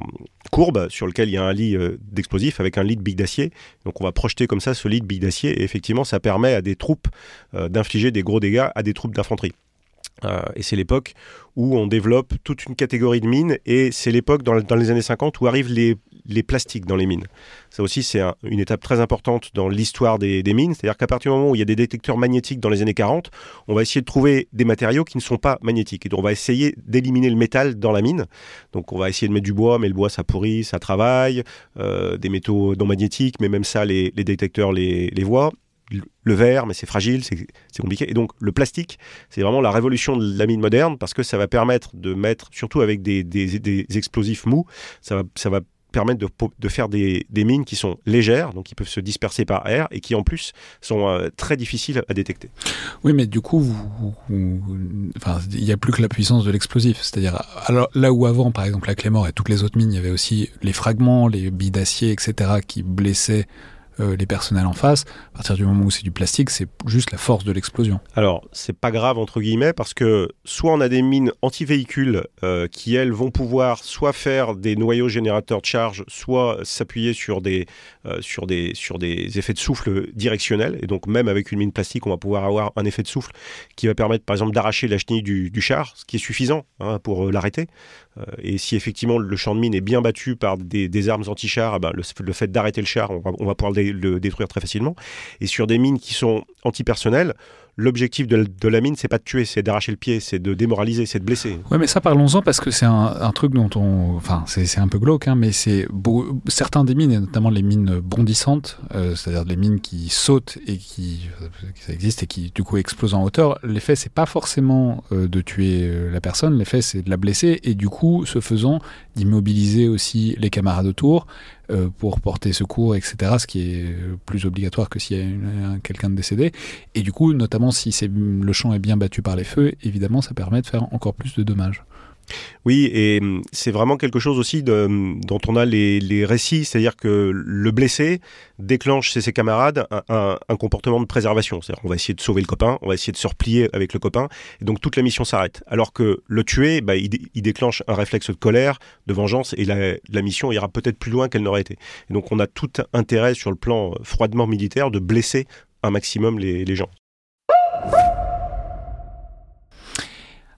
courbe sur lequel il y a un lit d'explosifs avec un lit de billes d'acier. Donc on va projeter comme ça ce lit de billes d'acier et effectivement, ça permet à des troupes d'infliger des gros dégâts à des troupes d'infanterie. Euh, et c'est l'époque où on développe toute une catégorie de mines, et c'est l'époque dans, les années 50 où arrivent les, plastiques dans les mines. Ça aussi, c'est une étape très importante dans l'histoire des, mines, c'est-à-dire qu'à partir du moment où il y a des détecteurs magnétiques dans les années 40, on va essayer de trouver des matériaux qui ne sont pas magnétiques, et donc on va essayer d'éliminer le métal dans la mine. Donc on va essayer de mettre du bois, mais le bois ça pourrit, ça travaille, euh, des métaux non magnétiques, mais même ça, les, détecteurs les, les voient le verre, mais c'est fragile, c'est compliqué. Et donc le plastique, c'est vraiment la révolution de la mine moderne parce que ça va permettre de mettre, surtout avec des, explosifs mous, ça va, ça va permettre de, faire des, mines qui sont légères, donc qui peuvent se disperser par air et qui en plus sont euh, très difficiles à détecter. Oui, mais du coup, il n'y a plus que la puissance de l'explosif. C'est-à-dire, là où avant, par exemple, la Clémore et toutes les autres mines, il y avait aussi les fragments, les billes d'acier, etc., qui blessaient euh, les personnels en face. À partir du moment où c'est du plastique, c'est juste la force de l'explosion. Alors, c'est pas grave entre guillemets parce que soit on a des mines anti-véhicules euh, qui elles vont pouvoir soit faire des noyaux générateurs de charge, soit s'appuyer sur des euh, sur des sur des effets de souffle directionnels. Et donc même avec une mine plastique, on va pouvoir avoir un effet de souffle qui va permettre par exemple d'arracher la chenille du, char, ce qui est suffisant hein, pour l'arrêter. et si effectivement le champ de mine est bien battu par des, armes anti-char, eh ben, le, fait d'arrêter le char, on va, on va pouvoir le le détruire très facilement. Et sur des mines qui sont antipersonnelles, l'objectif de, la mine, c'est pas de tuer, c'est d'arracher le pied, c'est de démoraliser, c'est de blesser. Ouais, mais ça, parlons-en parce que c'est un, truc dont on. Enfin, c'est un peu glauque, hein, mais c'est. Certains des mines, et notamment les mines bondissantes, euh, c'est-à-dire les mines qui sautent et qui. ça existe et qui, du coup, explosent en hauteur, l'effet, c'est pas forcément euh, de tuer euh, la personne, l'effet, c'est de la blesser et, du coup, ce faisant, d'immobiliser aussi les camarades autour euh, pour porter secours, etc. Ce qui est plus obligatoire que s'il y a quelqu'un de décédé. Et du coup, notamment si le champ est bien battu par les feux, évidemment, ça permet de faire encore plus de dommages. Oui, et hum, c'est vraiment quelque chose aussi hum, dont on a les, récits, c'est-à-dire que le blessé déclenche chez ses camarades un, comportement de préservation. C'est-à-dire qu'on va essayer de sauver le copain, on va essayer de se replier avec le copain, et donc toute la mission s'arrête. Alors que le tué, bah, il, déclenche un réflexe de colère, de vengeance, et la, mission ira peut-être plus loin qu'elle n'aurait été. Et donc on a tout intérêt sur le plan euh, froidement militaire de blesser un maximum les gens.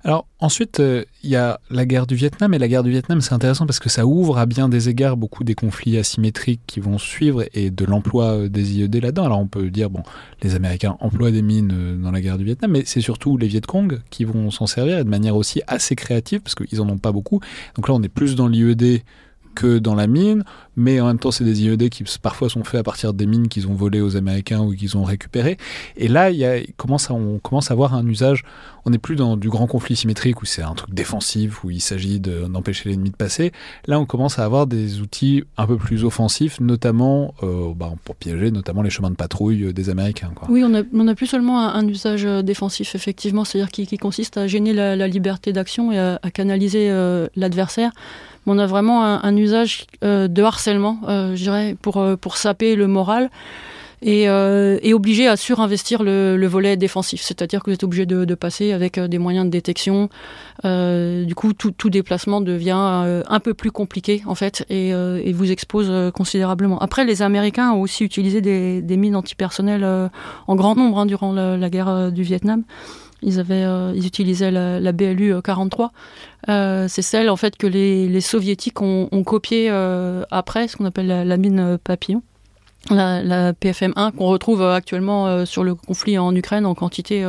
Alors ensuite, euh, il y a la guerre du Vietnam, et la guerre du Vietnam, c'est intéressant parce que ça ouvre à bien des égards beaucoup des conflits asymétriques qui vont suivre et de l'emploi euh, des IED là-dedans. Alors on peut dire, bon, les Américains emploient des mines euh, dans la guerre du Vietnam, mais c'est surtout les Viet Cong qui vont s'en servir et de manière aussi assez créative parce qu'ils en ont pas beaucoup. Donc là, on est plus dans l'IED que dans la mine, mais en même temps, c'est des IED qui parfois sont faits à partir des mines qu'ils ont volées aux Américains ou qu'ils ont récupérées. Et là, il y a, commence à, on commence à avoir un usage. On n'est plus dans du grand conflit symétrique où c'est un truc défensif, où il s'agit d'empêcher l'ennemi de passer. Là, on commence à avoir des outils un peu plus offensifs, notamment euh, bah, pour piéger notamment les chemins de patrouille des Américains. Oui, on n'a plus seulement un, usage euh, défensif, effectivement, c'est-à-dire qui, consiste à gêner la, liberté d'action et à, canaliser euh, l'adversaire on a vraiment un, usage euh, de harcèlement, euh, je dirais, pour, euh, pour saper le moral. Et, obligé à surinvestir le, volet défensif. C'est-à-dire que vous êtes obligé de, passer avec des moyens de détection. du coup, tout, déplacement devient un peu plus compliqué, en fait, et, vous expose considérablement. Après, les Américains ont aussi utilisé des, mines antipersonnelles en grand nombre hein, durant la, guerre du Vietnam. Ils, avaient, euh, ils utilisaient la, BLU 43. Euh, euh, c'est celle en fait que les, soviétiques ont, ont copiée après, ce qu'on appelle la, mine papillon. La, PFM1 qu'on retrouve actuellement sur le conflit en Ukraine en quantité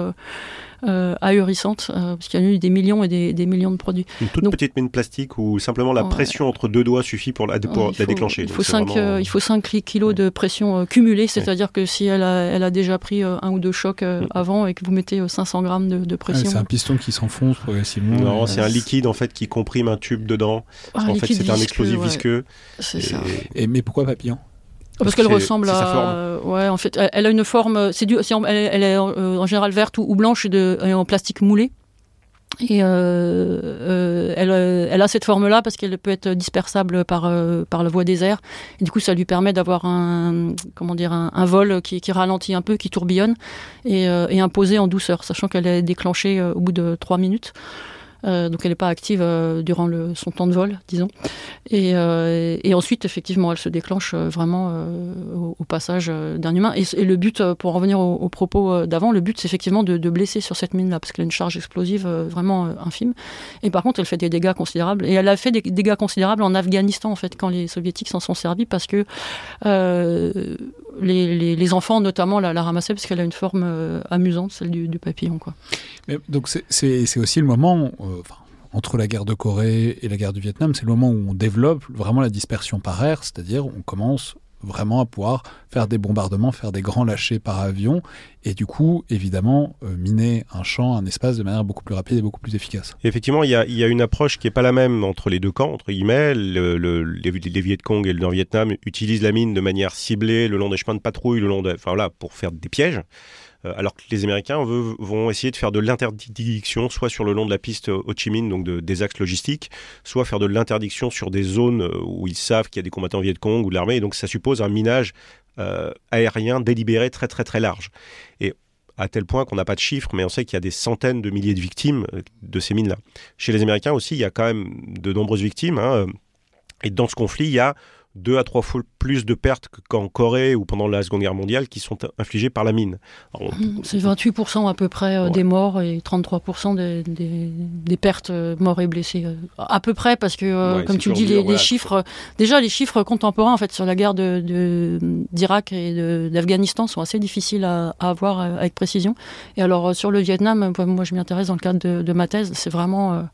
ahurissante, parce qu'il y a eu des millions et des, millions de produits. Une toute petite mine plastique où simplement la pression entre deux doigts suffit pour la, déclencher. Il faut, 5, il faut 5 kilos de pression cumulée, c'est-à-dire que si elle a, elle a déjà pris un ou deux chocs mm. avant et que vous mettez 500 grammes de, pression. c'est un piston qui s'enfonce progressivement. Non, c'est un liquide en fait qui comprime un tube dedans. en fait, c'est un explosif visqueux. C'est ça. Et, mais pourquoi papillon parce, qu'elle ressemble à. Ouais, en fait, elle, a une forme. C'est du. Elle, est euh, en général verte ou, blanche et, de, en plastique moulé. Et euh, euh, elle, elle, a cette forme-là parce qu'elle peut être dispersable par, par la voie des airs. Et du coup, ça lui permet d'avoir un, comment dire, un, vol qui, qui, ralentit un peu, qui tourbillonne et, et imposé en douceur, sachant qu'elle est déclenchée au bout de trois minutes. Euh, donc elle n'est pas active euh, durant son temps de vol, disons. Et, euh, ensuite, effectivement, elle se déclenche vraiment au, passage d'un humain. Et, le but, pour en revenir aux, propos d'avant, le but, c'est effectivement de, de, blesser sur cette mine-là, parce qu'elle a une charge explosive vraiment infime. Et par contre, elle fait des dégâts considérables. Et elle a fait des dégâts considérables en Afghanistan, en fait, quand les soviétiques s'en sont servis, parce que les, enfants, notamment, la, la ramassaient parce qu'elle a une forme amusante, celle du, papillon. Quoi. Donc c'est aussi le moment euh, entre la guerre de Corée et la guerre du Vietnam, c'est le moment où on développe vraiment la dispersion par air, c'est-à-dire on commence vraiment à pouvoir faire des bombardements, faire des grands lâchers par avion, et du coup, évidemment, euh, miner un champ, un espace de manière beaucoup plus rapide et beaucoup plus efficace. effectivement, il y, a, une approche qui n'est pas la même entre les deux camps, entre guillemets. Le, les, les Viet Cong et le Nord-Vietnam utilisent la mine de manière ciblée, le long des chemins de patrouille, le long de, enfin là, pour faire des pièges. Euh, alors que les Américains vont essayer de faire de l'interdiction, soit sur le long de la piste Ho Chi Minh, donc des axes logistiques, soit faire de l'interdiction sur des zones euh, où ils savent qu'il y a des combattants Viet Cong ou de l'armée. Et donc ça suppose un minage euh, aérien délibéré très très très large. Et à tel point qu'on n'a pas de chiffres, mais on sait qu'il y a des centaines de milliers de victimes de ces mines-là. Chez les Américains aussi, il y a quand même de nombreuses victimes. Hein, et dans ce conflit, il y a deux à trois fois plus de pertes qu'en Corée ou pendant la Seconde Guerre mondiale qui sont infligées par la mine. Mmh, c'est 28% à peu près euh, des morts et 33% des, des, pertes euh, morts et blessés. Euh, à peu près parce que, comme tu le dis, les, chiffres, déjà les chiffres contemporains en fait sur la guerre d'Irak de, et d'Afghanistan sont assez difficiles à, avoir avec précision. Et alors sur le Vietnam, moi je m'y intéresse dans le cadre de, de ma thèse, c'est vraiment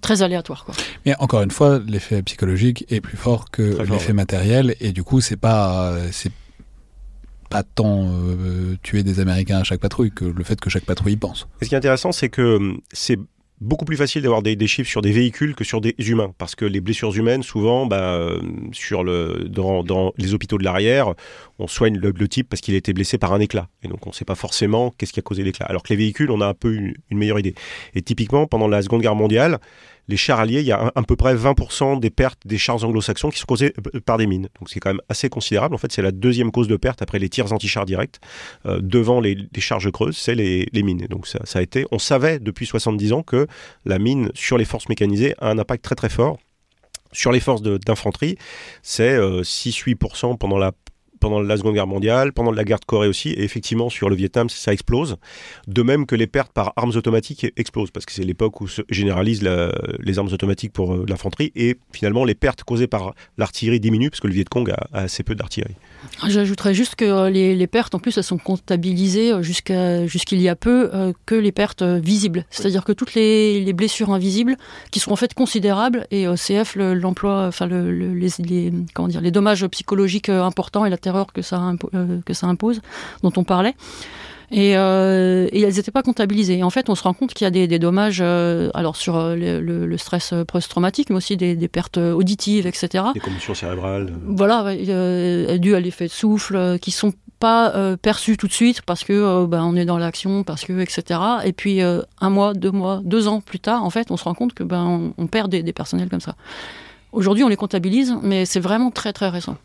très aléatoire. Quoi. Mais encore une fois, l'effet psychologique est plus fort que l'effet matériel, et du coup, c'est pas c'est pas tant euh, tuer des Américains à chaque patrouille que le fait que chaque patrouille y pense. Et ce qui est intéressant, c'est que hum, c'est beaucoup plus facile d'avoir des, chiffres sur des véhicules que sur des humains, parce que les blessures humaines, souvent, bah, sur le, dans, les hôpitaux de l'arrière, on soigne le, type parce qu'il a été blessé par un éclat. Et donc on ne sait pas forcément qu'est-ce qui a causé l'éclat. Alors que les véhicules, on a un peu une meilleure idée. Et typiquement, pendant la Seconde Guerre mondiale, les chars alliés, il y a à, peu près 20% des pertes des chars anglo-saxons qui sont causées euh, par des mines. Donc c'est quand même assez considérable. En fait, c'est la deuxième cause de perte après les tirs anti-chars directs. Euh, devant les, charges creuses, c'est les, mines. donc ça, a été, on savait depuis 70 ans que la mine sur les forces mécanisées a un impact très très fort. Sur les forces d'infanterie, c'est 6-8% euh, pendant la pendant la Seconde Guerre mondiale, pendant la guerre de Corée aussi, et effectivement sur le Vietnam ça explose, de même que les pertes par armes automatiques explosent, parce que c'est l'époque où se généralisent les armes automatiques pour euh, l'infanterie, et finalement les pertes causées par l'artillerie diminuent, parce que le Viet Cong a, assez peu d'artillerie. J'ajouterais juste que euh, les, pertes, en plus, elles sont comptabilisées euh, jusqu'à jusqu'il y a peu que les pertes visibles, c'est-à-dire que toutes les, blessures invisibles, qui sont en fait considérables, et CF l'emploi, enfin le, les, comment dire, les dommages psychologiques importants et la que ça, euh, que ça impose, dont on parlait. Et, euh, et, elles n'étaient pas comptabilisées. Et en fait, on se rend compte qu'il y a des, dommages, euh, alors sur le, stress post-traumatique, mais aussi des, pertes auditives, etc. Des commotions cérébrales. Voilà, dues à l'effet de souffle, qui sont pas perçues tout de suite parce que ben, on est dans l'action, parce que etc. Et puis un mois, deux mois, deux ans plus tard, en fait, on se rend compte que ben on, perd des, des personnels comme ça. Aujourd'hui, on les comptabilise, mais c'est vraiment très très récent.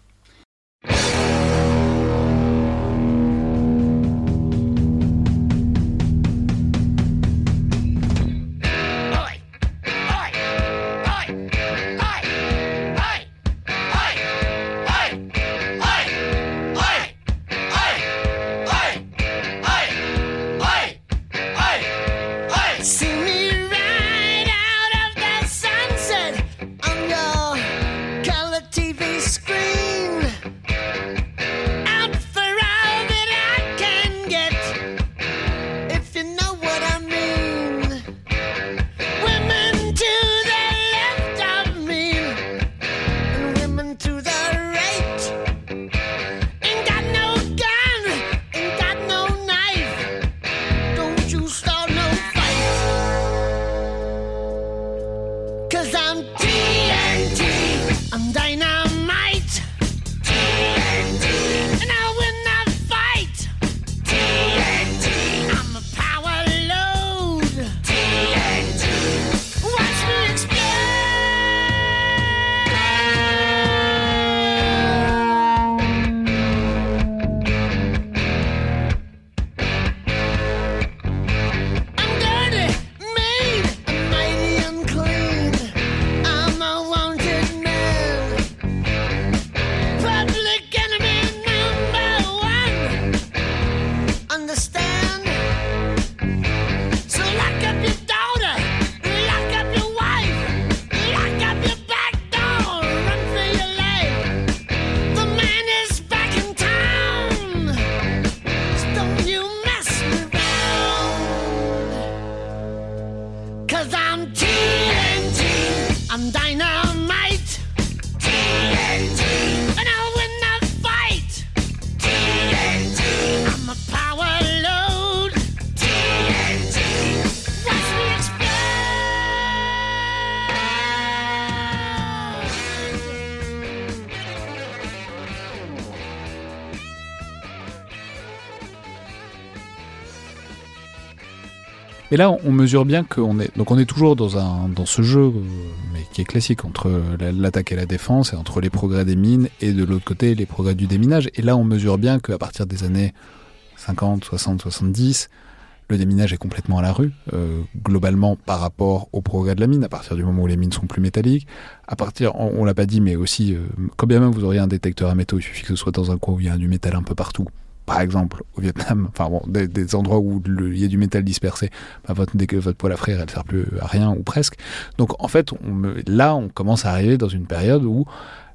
Mais là, on mesure bien qu'on est donc on est toujours dans un dans ce jeu, mais qui est classique entre l'attaque et la défense, et entre les progrès des mines et de l'autre côté les progrès du déminage. Et là, on mesure bien qu'à partir des années 50, 60, 70, le déminage est complètement à la rue, euh, globalement par rapport au progrès de la mine, à partir du moment où les mines sont plus métalliques. À partir, on, l'a pas dit, mais aussi, euh, quand bien même vous auriez un détecteur à métaux, il suffit que ce soit dans un coin où il y a du métal un peu partout. Par exemple, au Vietnam, *laughs* enfin bon, des, endroits où il y a du métal dispersé, bah votre, dès que votre poêle à frire, elle sert plus à rien ou presque. Donc en fait, là, on commence à arriver dans une période où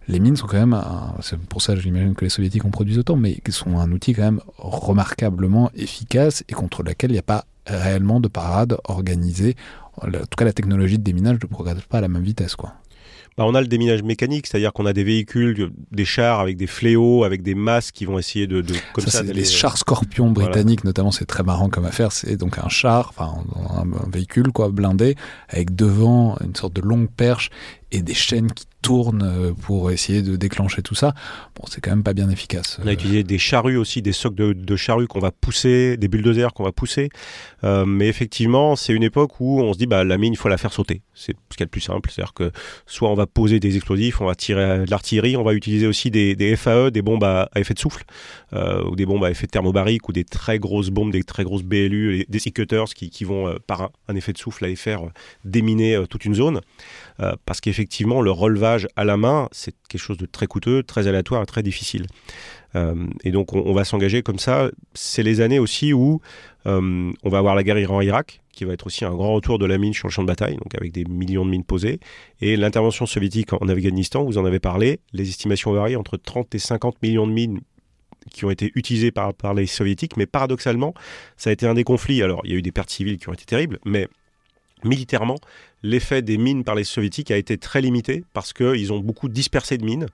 les mines sont quand même, c'est pour ça j'imagine que les soviétiques en produisent autant, mais qui sont un outil quand même remarquablement efficace et contre lequel il n'y a pas réellement de parade organisée. En tout cas, la technologie de déminage ne progresse pas à la même vitesse. quoi. Bah, on a le déminage mécanique, c'est-à-dire qu'on a des véhicules, des chars avec des fléaux, avec des masses qui vont essayer de, comme ça, les chars Scorpion britanniques notamment, c'est très marrant comme affaire. C'est donc un char, enfin un, véhicule quoi blindé avec devant une sorte de longue perche et des chaînes qui tournent euh, pour essayer de déclencher tout ça. Bon, c'est quand même pas bien efficace. On a utilisé des charrues aussi, des socs de, de charrues qu'on va pousser, des bulldozers qu'on va pousser. Euh, mais effectivement, c'est une époque où on se dit, bah, la mine, il faut la faire sauter. C'est ce qui est le plus simple. C'est-à-dire que soit on va poser des explosifs, on va tirer de l'artillerie, on va utiliser aussi des, FAE, des bombes à, effet de souffle, ou des bombes à effet thermobarique, ou des très grosses bombes, des très grosses BLU, des sea cutters qui, vont, par un, effet de souffle, aller faire déminer toute une zone. parce qu'effectivement, le relevage à la main, c'est quelque chose de très coûteux, très aléatoire et très difficile. Euh, et donc on, va s'engager comme ça. C'est les années aussi où euh, on va avoir la guerre Iran-Irak, qui va être aussi un grand retour de la mine sur le champ de bataille, donc avec des millions de mines posées. Et l'intervention soviétique en Afghanistan, vous en avez parlé, les estimations varient entre 30 et 50 millions de mines qui ont été utilisées par, par les soviétiques, mais paradoxalement, ça a été un des conflits. Alors, il y a eu des pertes civiles qui ont été terribles, mais militairement, l'effet des mines par les soviétiques a été très limité parce qu'ils ont beaucoup dispersé de mines.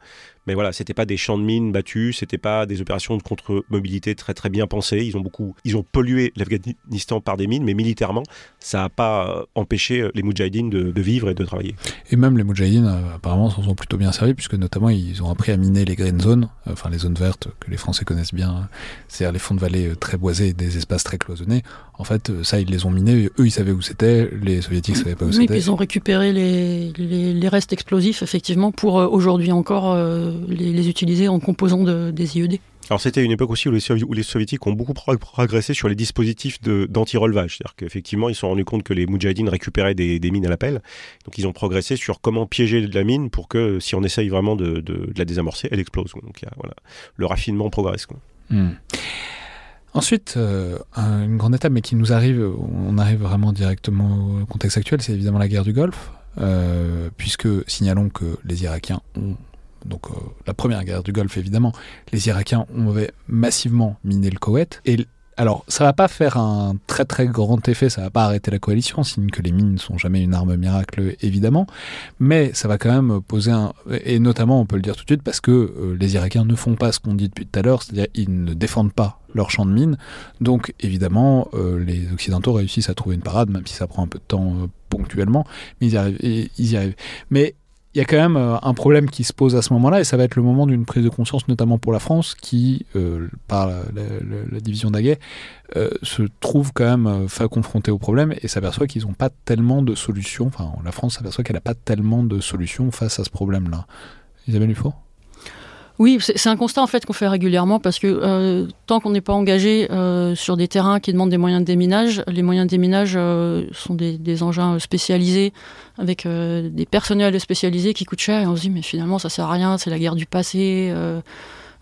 Mais voilà, c'était pas des champs de mines battus, c'était pas des opérations de contre-mobilité très très bien pensées. Ils ont beaucoup, ils ont pollué l'Afghanistan par des mines, mais militairement, ça n'a pas euh, empêché euh, les Moudjahidines de, vivre et de travailler. Et même les Moudjahidines, euh, apparemment, s'en sont plutôt bien servis, puisque notamment ils ont appris à miner les green zones, enfin les zones vertes que les Français connaissent bien, c'est-à-dire les fonds de vallée très boisés, des espaces très cloisonnés. En fait, ça, ils les ont minés. Eux, ils savaient où c'était. Les Soviétiques savaient pas où c'était ils ont récupéré les, les, restes explosifs, effectivement, pour euh, aujourd'hui encore euh, les, utiliser en composant de, des IED. Alors c'était une époque aussi où les, où les, soviétiques ont beaucoup progressé sur les dispositifs d'anti-relevage. C'est-à-dire qu'effectivement, ils se sont rendus compte que les moudjahidines récupéraient des, des, mines à l'appel. Donc ils ont progressé sur comment piéger la mine pour que si on essaye vraiment de, de, la désamorcer, elle explose. Donc voilà, le raffinement progresse. Quoi. Hmm. Ensuite, euh, une grande étape, mais qui nous arrive, on arrive vraiment directement au contexte actuel, c'est évidemment la guerre du Golfe, euh, puisque signalons que les Irakiens ont donc euh, la première guerre du Golfe évidemment, les Irakiens ont massivement miné le Koweït et alors, ça va pas faire un très très grand effet, ça va pas arrêter la coalition, signe que les mines ne sont jamais une arme miracle, évidemment, mais ça va quand même poser un... Et notamment, on peut le dire tout de suite, parce que euh, les Irakiens ne font pas ce qu'on dit depuis tout à l'heure, c'est-à-dire ils ne défendent pas leur champ de mines, donc évidemment, euh, les Occidentaux réussissent à trouver une parade, même si ça prend un peu de temps euh, ponctuellement, mais ils y arrivent. arrivent. Mais il y a quand même euh, un problème qui se pose à ce moment-là, et ça va être le moment d'une prise de conscience, notamment pour la France, qui, euh, par la, division d'Aguet, euh, se trouve quand même confrontée au problème et s'aperçoit qu'ils n'ont pas tellement de solutions, enfin la France s'aperçoit qu'elle n'a pas tellement de solutions face à ce problème-là. Isabelle Dufort oui, c'est un constat en fait qu'on fait régulièrement parce que euh, tant qu'on n'est pas engagé euh, sur des terrains qui demandent des moyens de déminage, les moyens de déminage euh, sont des, des, engins spécialisés avec des personnels spécialisés qui coûtent cher et on se dit mais finalement ça sert à rien, c'est la guerre du passé.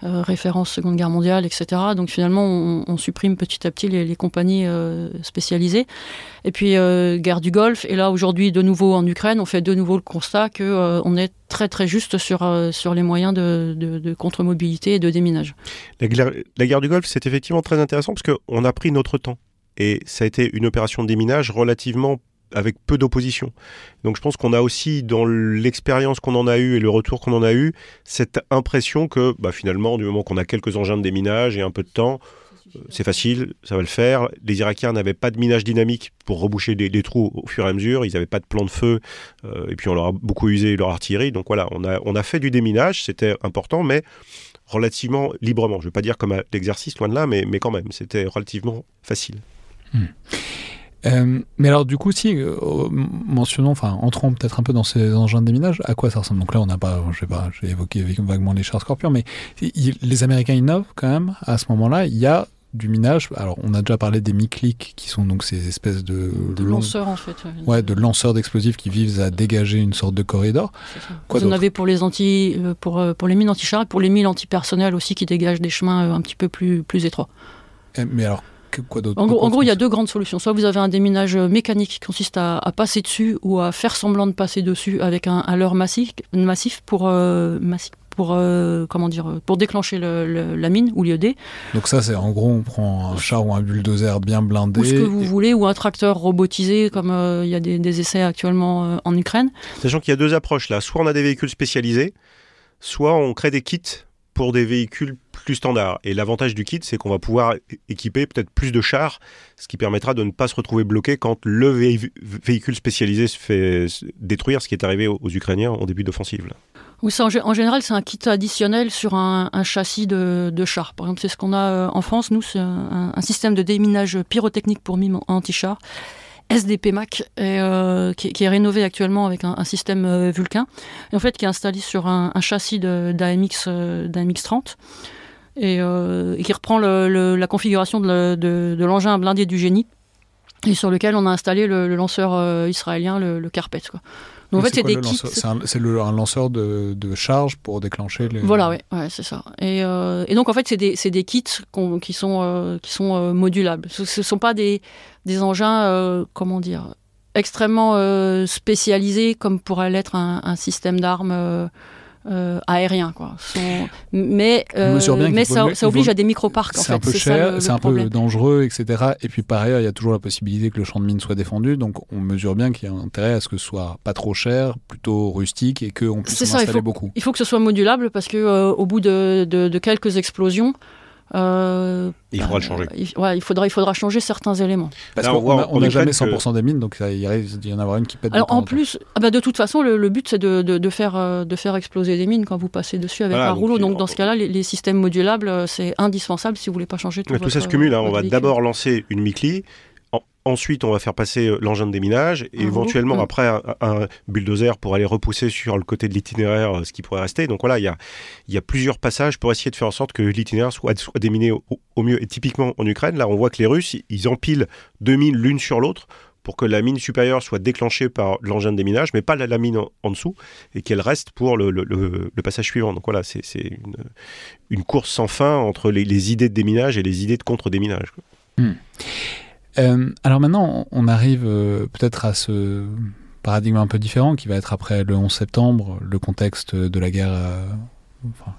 Euh, référence Seconde Guerre mondiale, etc. Donc finalement, on, supprime petit à petit les, compagnies euh, spécialisées. Et puis, euh, guerre du Golfe, et là aujourd'hui, de nouveau en Ukraine, on fait de nouveau le constat qu'on on est très très juste sur, sur les moyens de, de, contre-mobilité et de déminage. La, la guerre du Golfe, c'est effectivement très intéressant parce qu'on a pris notre temps. Et ça a été une opération de déminage relativement avec peu d'opposition. Donc je pense qu'on a aussi, dans l'expérience qu'on en a eue et le retour qu'on en a eu, cette impression que bah, finalement, du moment qu'on a quelques engins de déminage et un peu de temps, euh, c'est facile, ça va le faire. Les Irakiens n'avaient pas de minage dynamique pour reboucher des, trous au fur et à mesure. Ils n'avaient pas de plan de feu. Euh, et puis on leur a beaucoup usé leur artillerie. Donc voilà, on a, on a fait du déminage, c'était important, mais relativement librement. Je ne veux pas dire comme l'exercice, loin de là, mais, mais quand même, c'était relativement facile. Hmm. Euh, mais alors, du coup, si, euh, mentionnons, enfin, entrons peut-être un peu dans ces engins de déminage, à quoi ça ressemble? Donc là, on n'a pas, je sais pas, j'ai évoqué vaguement les chars Scorpion, mais les Américains innovent quand même à ce moment-là. Il y a du minage. Alors, on a déjà parlé des mi-clics, qui sont donc ces espèces de, de lanceurs en fait. Ouais, de lanceurs d'explosifs qui visent à dégager une sorte de corridor. Quoi Vous en avez pour les anti, euh, pour, pour les mines anti-chars, pour les mines antipersonnelles aussi qui dégagent des chemins un petit peu plus plus étroits. mais alors. Quoi d'autre En gros, en gros il y a deux grandes solutions. Soit vous avez un déminage mécanique qui consiste à, passer dessus ou à faire semblant de passer dessus avec un, un leurre massif, massif pour, massif pour, euh, comment dire, pour déclencher la mine ou l'IED. Donc ça, c'est en gros, on prend un char ou un bulldozer bien blindé. Ou ce que vous voulez, ou un tracteur robotisé, comme euh, il y a des, essais actuellement euh, en Ukraine. Sachant qu'il y a deux approches là. Soit on a des véhicules spécialisés, soit on crée des kits pour des véhicules plus standards. Et l'avantage du kit, c'est qu'on va pouvoir équiper peut-être plus de chars, ce qui permettra de ne pas se retrouver bloqué quand le véhicule spécialisé se fait détruire, ce qui est arrivé aux, Ukrainiens en début d'offensive. Oui, en, général, c'est un kit additionnel sur un, châssis de, char. Par exemple, c'est ce qu'on a euh, en France. Nous, c'est un, système de déminage pyrotechnique pour mine anti-char. SDP Mac, euh, qui, est rénové actuellement avec un, système euh, Vulcain, et en fait qui est installé sur un, châssis d'AMX 30 et, qui reprend la configuration de, l'engin blindé du génie et sur lequel on a installé le, lanceur israélien, le, Carpet. Donc, en fait, c'est des kits. C'est un, lanceur de, de, charge pour déclencher les. Voilà, ouais c'est ça. Et, euh, et, donc, en fait, c'est des, des, kits qui sont, euh, qui sont euh, modulables. Ce ne sont pas des, des engins, comment dire, extrêmement spécialisés comme pourrait l'être un, un, système d'armes euh, aérien. Quoi. Mais, euh, mais ça, oblige à des micro-parcs. C'est un peu cher, c'est un peu dangereux, etc. Et puis par ailleurs, il y a toujours la possibilité que le champ de mine soit défendu. Donc on mesure bien qu'il y a intérêt à ce que ce soit pas trop cher, plutôt rustique et qu'on puisse en installer beaucoup. Il faut que ce soit modulable parce que euh, au bout de, de quelques explosions, euh, il faudra le changer. Il, ouais, il, faudra, il faudra changer certains éléments. Parce qu'on n'a jamais 100% des mines, donc il risque d'y en avoir une qui pète. Alors en plus, ah bah de toute façon, le, but c'est de, de, faire, euh, de faire exploser des mines quand vous passez dessus avec un rouleau. Donc, dans ce cas-là, les, systèmes modulables, euh, c'est indispensable si vous voulez pas changer tout. tout ça se cumule. Hein. On va d'abord lancer une MICLI Ensuite, on va faire passer euh, l'engin de déminage et éventuellement après un, bulldozer pour aller repousser sur le côté de l'itinéraire euh, ce qui pourrait rester. Donc voilà, il y a, y a plusieurs passages pour essayer de faire en sorte que l'itinéraire soit, soit, déminé au, mieux. Et typiquement en Ukraine, là, on voit que les Russes, ils empilent deux mines l'une sur l'autre pour que la mine supérieure soit déclenchée par l'engin de déminage, mais pas la, mine en, dessous, et qu'elle reste pour le, le, passage suivant. Donc voilà, c'est une, une, course sans fin entre les, idées de déminage et les idées de contre-déminage. Hmm. Euh, alors maintenant, on arrive euh, peut-être à ce paradigme un peu différent qui va être après le 11 septembre, le contexte de la guerre euh, enfin,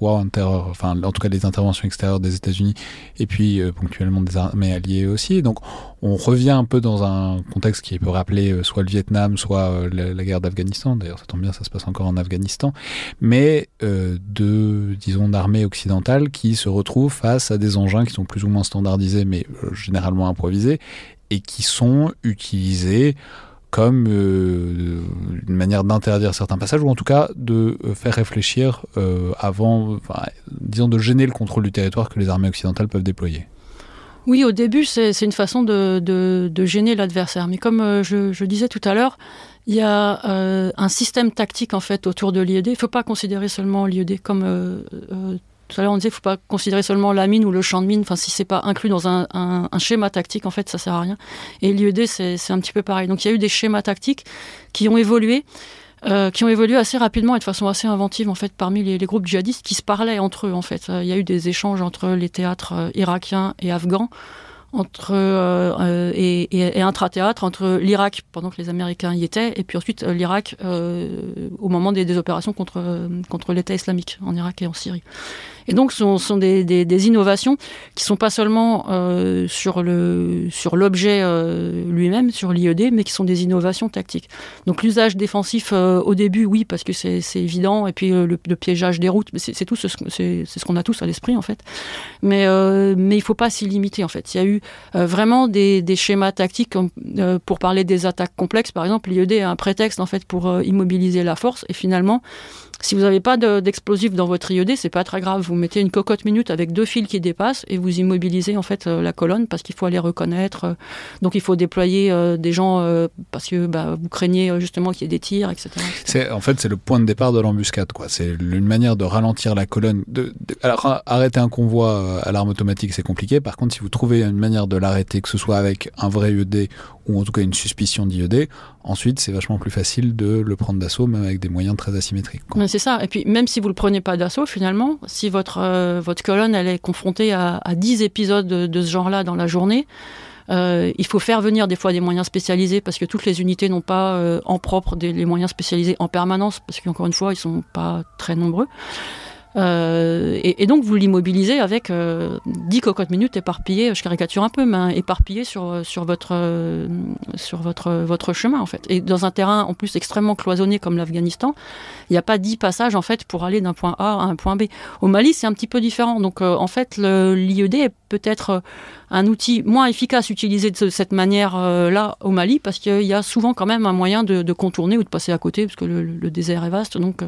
war terror, enfin en tout cas des interventions extérieures des États-Unis et puis euh, ponctuellement des armées alliées aussi. Donc on revient un peu dans un contexte qui peut rappeler euh, soit le Vietnam, soit euh, la, guerre d'Afghanistan. D'ailleurs, ça tombe bien, ça se passe encore en Afghanistan, mais de disons d'armées occidentales qui se retrouvent face à des engins qui sont plus ou moins standardisés, mais généralement improvisés et qui sont utilisés comme euh, une manière d'interdire certains passages, ou en tout cas de euh, faire réfléchir euh, avant, disons, de gêner le contrôle du territoire que les armées occidentales peuvent déployer. Oui, au début, c'est une façon de, gêner l'adversaire. Mais comme je, disais tout à l'heure, il y a un système tactique en fait autour de l'IED. Il ne faut pas considérer seulement l'IED comme tout à l'heure, on disait qu'il ne faut pas considérer seulement la mine ou le champ de mine. Enfin, si c'est pas inclus dans un, schéma tactique, en fait, ça sert à rien. Et l'IED, c'est un petit peu pareil. Donc, il y a eu des schémas tactiques qui ont évolué. Euh, qui ont évolué assez rapidement et de façon assez inventive en fait parmi les, groupes djihadistes qui se parlaient entre eux en fait. Il y a eu des échanges entre les théâtres euh, irakiens et afghans entre euh, et intra-théâtre entre l'Irak pendant que les Américains y étaient et puis ensuite l'Irak au moment des, des opérations contre contre l'État islamique en Irak et en Syrie. Et donc, ce sont, des, innovations qui sont pas seulement euh, sur le sur l'objet euh, lui-même, sur l'IED, mais qui sont des innovations tactiques. Donc, l'usage défensif euh, au début, oui, parce que c'est évident, et puis le, piégeage des routes, c'est tout ce, c'est ce qu'on a tous à l'esprit en fait. Mais mais il faut pas s'y limiter en fait. Il y a eu vraiment des, schémas tactiques pour parler des attaques complexes, par exemple, l'IED est un prétexte en fait pour immobiliser la force, et finalement Si vous n'avez pas d'explosif dans votre IED, c'est pas très grave. Vous mettez une cocotte minute avec deux fils qui dépassent et vous immobilisez en fait la colonne parce qu'il faut aller reconnaître. Donc il faut déployer des gens parce que bah, vous craignez justement qu'il y ait des tirs, etc. C'est en fait c'est le point de départ de l'embuscade quoi. C'est une manière de ralentir la colonne. De, alors arrêter un convoi à l'arme automatique c'est compliqué. Par contre si vous trouvez une manière de l'arrêter, que ce soit avec un vrai IED ou en tout cas une suspicion d'IED, ensuite c'est vachement plus facile de le prendre d'assaut, même avec des moyens très asymétriques. C'est ça. Et puis même si vous le prenez pas d'assaut, finalement, si votre, euh, votre colonne elle est confrontée à, à 10 épisodes de, ce genre-là dans la journée, euh, il faut faire venir des fois des moyens spécialisés parce que toutes les unités n'ont pas euh, en propre des, les moyens spécialisés en permanence parce qu'encore une fois ils sont pas très nombreux. Euh, et, donc vous l'immobilisez avec euh, 10 cocottes minutes éparpillées, je caricature un peu, mais hein, éparpillées sur, sur, votre, euh, sur votre, votre chemin en fait. Et dans un terrain en plus extrêmement cloisonné comme l'Afghanistan, il n'y a pas 10 passages en fait pour aller d'un point A à un point B. Au Mali c'est un petit peu différent. Donc euh, en fait l'IED est peut-être un outil moins efficace utilisé de cette manière-là au Mali parce qu'il y a souvent quand même un moyen de, contourner ou de passer à côté parce que le, le désert est vaste. Donc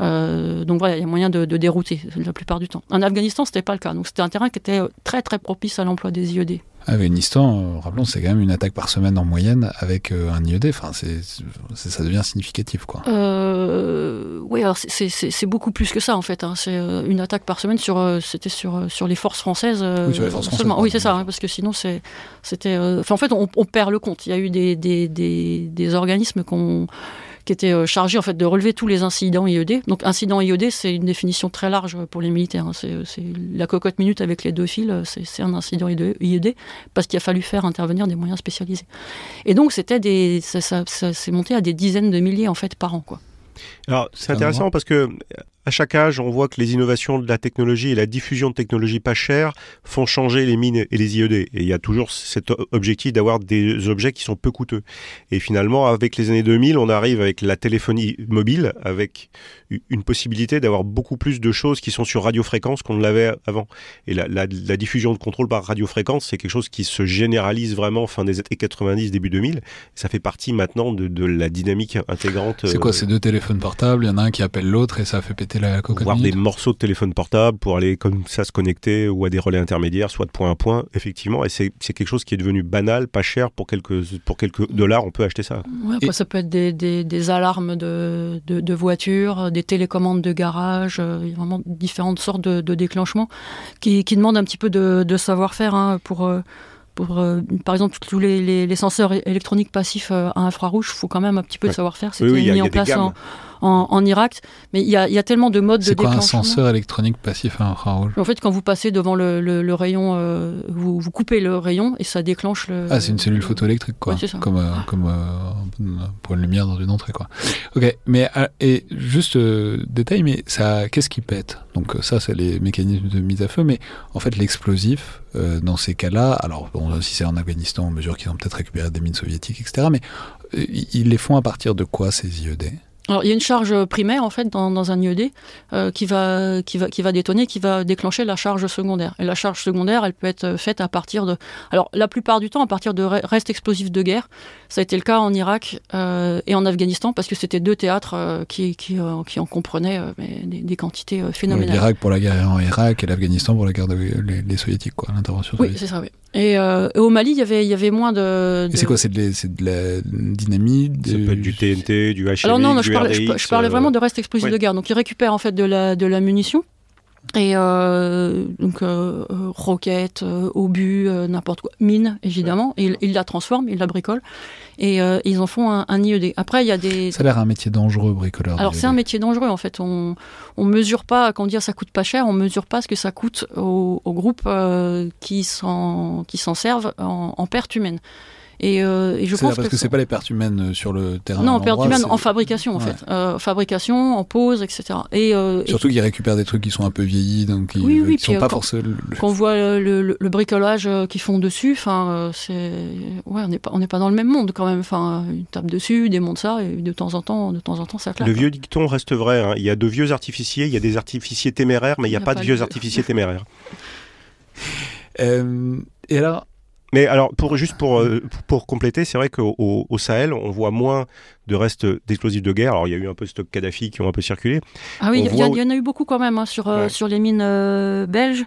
euh, donc voilà, il y a moyen de, dérouter la plupart du temps. En Afghanistan, c'était pas le cas. Donc c'était un terrain qui était très très propice à l'emploi des IED. Afghanistan, euh, rappelons, c'est quand même une attaque par semaine en moyenne avec euh, un IED. Enfin, c'est, ça devient significatif, quoi. oui, alors c'est, beaucoup plus que ça en fait. Hein. C'est une attaque par semaine sur, c'était sur, sur les forces françaises. oui, sur les forces françaises. Oui, c'est ça, hein, parce que sinon c'est, c'était. en fait, on, on, perd le compte. Il y a eu des, des, des, des organismes qu'on qui était euh, chargé en fait de relever tous les incidents IED. Donc incident IED, c'est une définition très large pour les militaires. Hein. C'est la cocotte minute avec les deux fils, c'est un incident IED parce qu'il a fallu faire intervenir des moyens spécialisés. Et donc c'était des, ça, ça, ça s'est monté à des dizaines de milliers en fait par an quoi. Alors c'est intéressant parce que à chaque âge, on voit que les innovations de la technologie et la diffusion de technologies pas chères font changer les mines et les IED. Et il y a toujours cet objectif d'avoir des objets qui sont peu coûteux. Et finalement, avec les années 2000, on arrive avec la téléphonie mobile, avec une possibilité d'avoir beaucoup plus de choses qui sont sur radiofréquence qu'on ne l'avait avant. Et la, diffusion de contrôle par radiofréquence, c'est quelque chose qui se généralise vraiment fin des années 90, début 2000. Ça fait partie maintenant de, la dynamique intégrante. C'est quoi euh, ces deux téléphones Il y en a un qui appelle l'autre et ça fait péter la cocotte Voir des morceaux de téléphone portable pour aller comme ça se connecter ou à des relais intermédiaires, soit de point à point, effectivement. Et c'est quelque chose qui est devenu banal, pas cher. Pour quelques, pour quelques dollars, on peut acheter ça. après, ça peut être des, des, alarmes de, de, de voitures, des télécommandes de garage. Euh, il y a vraiment différentes sortes de, déclenchements qui, qui, demandent un petit peu de, savoir-faire hein, pour. Euh, pour, euh, par exemple, tous les, les, senseurs électroniques passifs à infrarouge, il faut quand même un petit peu de savoir-faire. C'était mis en place en, en, Irak. Mais il y a, y a, tellement de modes de déclenchement. C'est quoi un senseur électronique passif à infrarouge En fait, quand vous passez devant le, le, rayon, euh, vous, vous, coupez le rayon et ça déclenche le. Ah, c'est une cellule photoélectrique, quoi. Ouais. Comme, euh, comme euh, pour une lumière dans une entrée, quoi. Ok, mais et juste détail, mais ça, qu'est-ce qui pète? Donc ça, c'est les mécanismes de mise à feu, mais en fait, l'explosif dans ces cas-là, alors bon, si c'est en Afghanistan, on mesure qu'ils ont peut-être récupéré des mines soviétiques, etc. Mais ils les font à partir de quoi ces IED alors, il y a une charge primaire en fait dans, dans un IED euh, qui, va, qui, va, qui va détonner, qui va déclencher la charge secondaire. Et la charge secondaire, elle peut être faite à partir de. Alors, la plupart du temps, à partir de restes explosifs de guerre. Ça a été le cas en Irak euh, et en Afghanistan parce que c'était deux théâtres euh, qui, qui, qui, en comprenaient des, des, quantités phénoménales. L'Irak pour la guerre en Irak et l'Afghanistan pour la guerre des les, soviétiques, quoi, l'intervention Oui, c'est ça, oui. Et, au Mali, il y avait, il y avait moins de. Et c'est quoi C'est de, de, la dynamite Ça peut être du TNT, du HLI, Alors non, non je, parlais, vraiment de restes explosifs de guerre. Donc ils récupèrent en fait de la, de la munition. Et euh, donc euh, roquettes, euh, obus, n'importe quoi, mines évidemment. Et ils, la transforment, ils la bricolent et ils en font un, IED. Après il y a des. Ça a l'air un métier dangereux bricoleur. Alors c'est un métier dangereux en fait. On on mesure pas quand on dit ça coûte pas cher, on mesure pas ce que ça coûte aux, groupes qui s'en qui s'en servent en, en perte humaine. Et, euh, et je pense parce que, c'est pas les pertes humaines euh, sur le terrain. Non, pertes humaines en fabrication en fait, euh, fabrication, en pose, etc. Et surtout qu'ils récupèrent des trucs qui sont un peu vieillis, donc ils, oui, sont pas forcément. Quand on voit le, bricolage qu'ils font dessus, enfin, c'est ouais, on n'est pas on n'est pas dans le même monde quand même. Enfin, une table dessus, des montent ça, et de temps en temps, de temps en temps, ça claque. Le vieux dicton reste vrai. Hein. Il y a de vieux artificiers, il y a des artificiers téméraires, mais il n'y a, pas, de vieux artificiers téméraires. *laughs* et alors, Mais alors, pour, juste pour, euh, pour compléter, c'est vrai qu'au au Sahel, on voit moins de restes d'explosifs de guerre. Alors, il y a eu un peu stock Kadhafi qui ont un peu circulé. Ah oui, il y, en a eu beaucoup quand même hein, sur, euh, sur les mines euh, belges.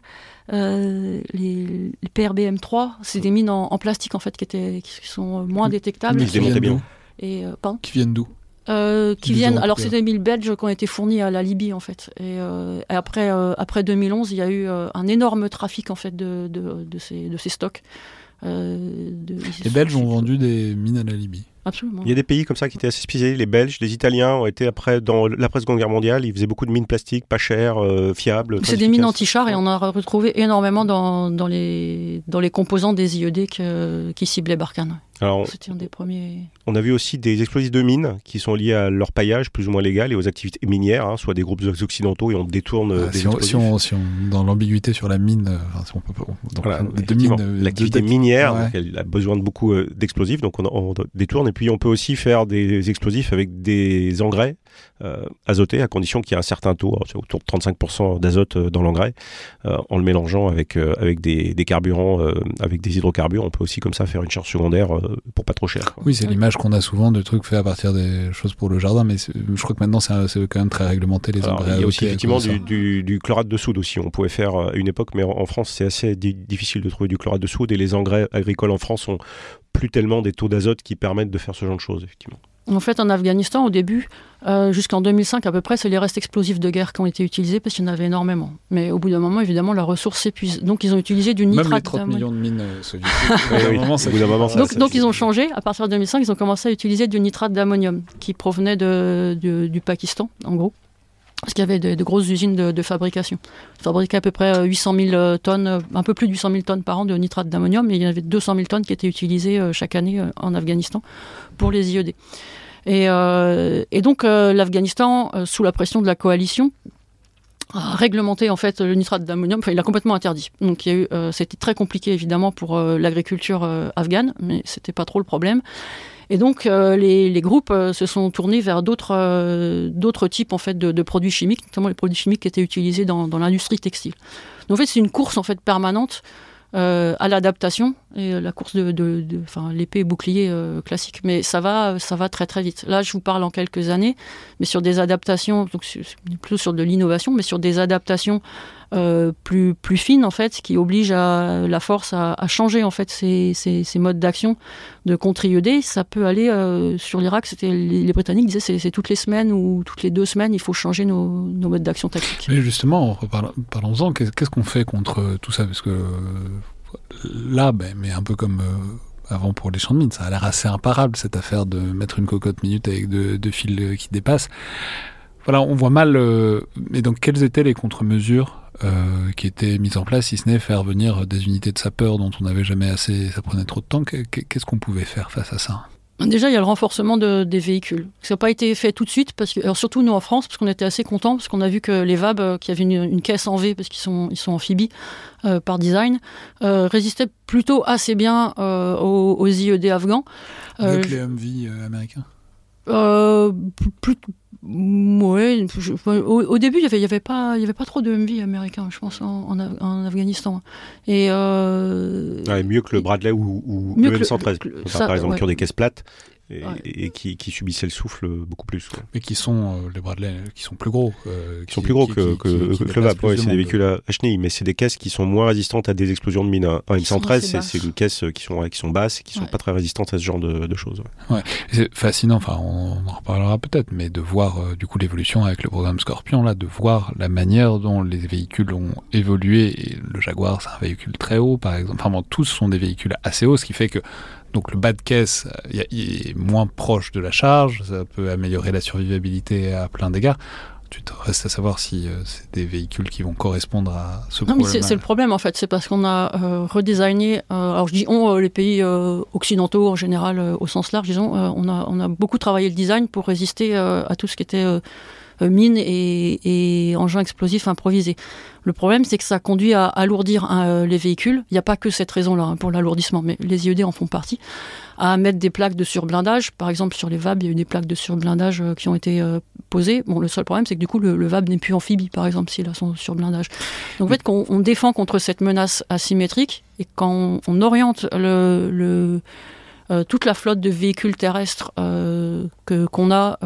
les, les, PRBM3, c'est des mines en, plastique en fait qui, étaient, qui sont moins détectables. Qui viennent bien. Et, qui viennent d'où qui viennent. Alors c'est des mines belges qui ont été fournis à la Libye en fait. Et, après, après 2011, il y a eu un énorme trafic en fait de, de, de, ces, de ces stocks. Euh, les Belges ont vendu des mines à la Libye. Absolument. Il y a des pays comme ça qui étaient assez spécialisés. Les Belges, les Italiens ont été après, dans l'après-seconde guerre mondiale, ils faisaient beaucoup de mines plastiques, pas chères, euh, fiables. C'est des mines anti-chars et on a retrouvé énormément dans, dans, les, dans les composants des IED qui ciblaient Barkhane. C'était un des premiers. On a vu aussi des explosifs de mines qui sont liés à leur paillage plus ou moins légal et aux activités minières, hein, soit des groupes occidentaux et on détourne ah, des si on, si, on, dans l'ambiguïté sur la mine, euh, enfin, si on peut, euh, l'activité minière, elle a besoin de beaucoup d'explosifs, donc on, on détourne et puis on peut aussi faire des explosifs avec des engrais euh, azotés à condition qu'il y ait un certain taux, autour de 35% d'azote euh, dans l'engrais, euh, en le mélangeant avec, avec des, carburants, avec des hydrocarbures. On peut aussi comme ça faire une charge secondaire pour pas trop cher. Oui, c'est l'image qu'on a souvent de trucs faits à partir des choses pour le jardin, mais je crois que maintenant c'est quand même très réglementé les engrais. Il y a aussi effectivement du, chlorate de soude aussi. On pouvait faire à une époque, mais en, France c'est assez difficile de trouver du chlorate de soude et les engrais agricoles en France ont plus tellement des taux d'azote qui permettent de faire ce genre de choses, effectivement. En fait, en Afghanistan, au début, euh, jusqu'en 2005 à peu près, c'est les restes explosifs de guerre qui ont été utilisés parce qu'il y en avait énormément. Mais au bout d'un moment, évidemment, la ressource s'épuise. Donc, ils ont utilisé du nitrate. Même les 30 millions de mines euh, soviétiques. *laughs* donc, ils ont changé. À partir de 2005, ils ont commencé à utiliser du nitrate d'ammonium qui provenait de, du Pakistan, en gros parce qu'il y avait de, grosses usines de, fabrication. Ils fabriquaient à peu près 800 euh, 000 tonnes, euh, un peu plus de 800 000 tonnes par an de nitrate d'ammonium, et il y avait 200 000 tonnes qui étaient utilisées euh, chaque année en Afghanistan pour les IED. Et, et donc l'Afghanistan, sous la pression de la coalition, a réglementé en fait le nitrate d'ammonium, enfin il l'a complètement interdit. Donc il y a eu, c'était très compliqué évidemment pour l'agriculture afghane, mais c'était pas trop le problème. Et donc euh, les, groupes euh, se sont tournés vers d'autres euh, types en fait de, produits chimiques, notamment les produits chimiques qui étaient utilisés dans, l'industrie textile. Donc en fait c'est une course en fait permanente à l'adaptation et la course de, enfin l'épée bouclier classique. Mais ça va ça va très très vite. Là je vous parle en quelques années, mais sur des adaptations donc plutôt sur de l'innovation, mais sur des adaptations euh, plus, fine en fait, qui oblige la force à, changer en fait ses, modes d'action de contre-IED. Ça peut aller euh, sur l'Irak, les, Britanniques disaient c'est toutes les semaines ou toutes les deux semaines, il faut changer nos, modes d'action tactiques. Mais justement, parlons-en, qu'est-ce qu'on fait contre tout ça? Parce que là, ben, mais un peu comme euh, avant pour les champs de mine. Ça a l'air assez imparable cette affaire de mettre une cocotte minute avec deux, fils qui dépassent. Voilà, on voit mal. mais donc, quelles étaient les contre-mesures euh, qui était mise en place, si ce n'est faire venir des unités de sapeurs dont on n'avait jamais assez, ça prenait trop de temps? Qu'est-ce qu'on pouvait faire face à ça? Déjà, il y a le renforcement des véhicules. Ça n'a pas été fait tout de suite, parce que, alors surtout nous en France, parce qu'on était assez contents, parce qu'on a vu que les VAB, euh, qui avaient une, caisse en V, parce qu'ils sont, ils sont amphibies euh, par design, résistaient plutôt assez bien aux, IED afghans. Mieux que les MV américains plus, Ouais, au, début, il n'y avait, avait, pas, avait pas trop de MV américains, je pense, en, en, Afghanistan. Et, euh, mieux que le Bradley ou, ou le M113, par exemple, qui ont des caisses plates et, qui, qui, subissaient le souffle beaucoup plus. Mais qui sont, euh, les Bradley, qui sont plus gros. Euh, qui, sont plus gros que, que, le VAP, c'est des véhicules à, chenilles, mais c'est des caisses qui sont moins résistantes à des explosions de mines. Un M113, c'est une caisse qui sont, qui sont basses et qui sont pas très résistantes à ce genre de, de choses. Ouais. C'est fascinant, enfin, on, en reparlera peut-être, mais de voir euh, du coup l'évolution avec le programme Scorpion, là, de voir la manière dont les véhicules ont évolué. Et le Jaguar, c'est un véhicule très haut, par exemple. Enfin, tous sont des véhicules assez hauts, ce qui fait que donc le bas de caisse est moins proche de la charge, ça peut améliorer la survivabilité à plein d'égards. Tu te restes à savoir si euh, c'est des véhicules qui vont correspondre à ce problème. Non, mais c'est le problème en fait, c'est parce qu'on a euh, redesigné, euh, alors je dis on, les pays occidentaux en général au sens large, disons, on, a, on a beaucoup travaillé le design pour résister à tout ce qui était mines et, engins explosifs improvisés. Le problème, c'est que ça conduit à alourdir les véhicules. Il n'y a pas que cette raison-là hein, pour l'alourdissement, mais les IED en font partie à mettre des plaques de surblindage. Par exemple, sur les VAB, il y a eu des plaques de surblindage euh, qui ont été euh, posées. Bon, le seul problème, c'est que du coup, le, VAB n'est plus amphibie, par exemple, s'il a son surblindage. Donc, en fait, qu'on on défend contre cette menace asymétrique et quand oriente euh, toute la flotte de véhicules terrestres que qu'on a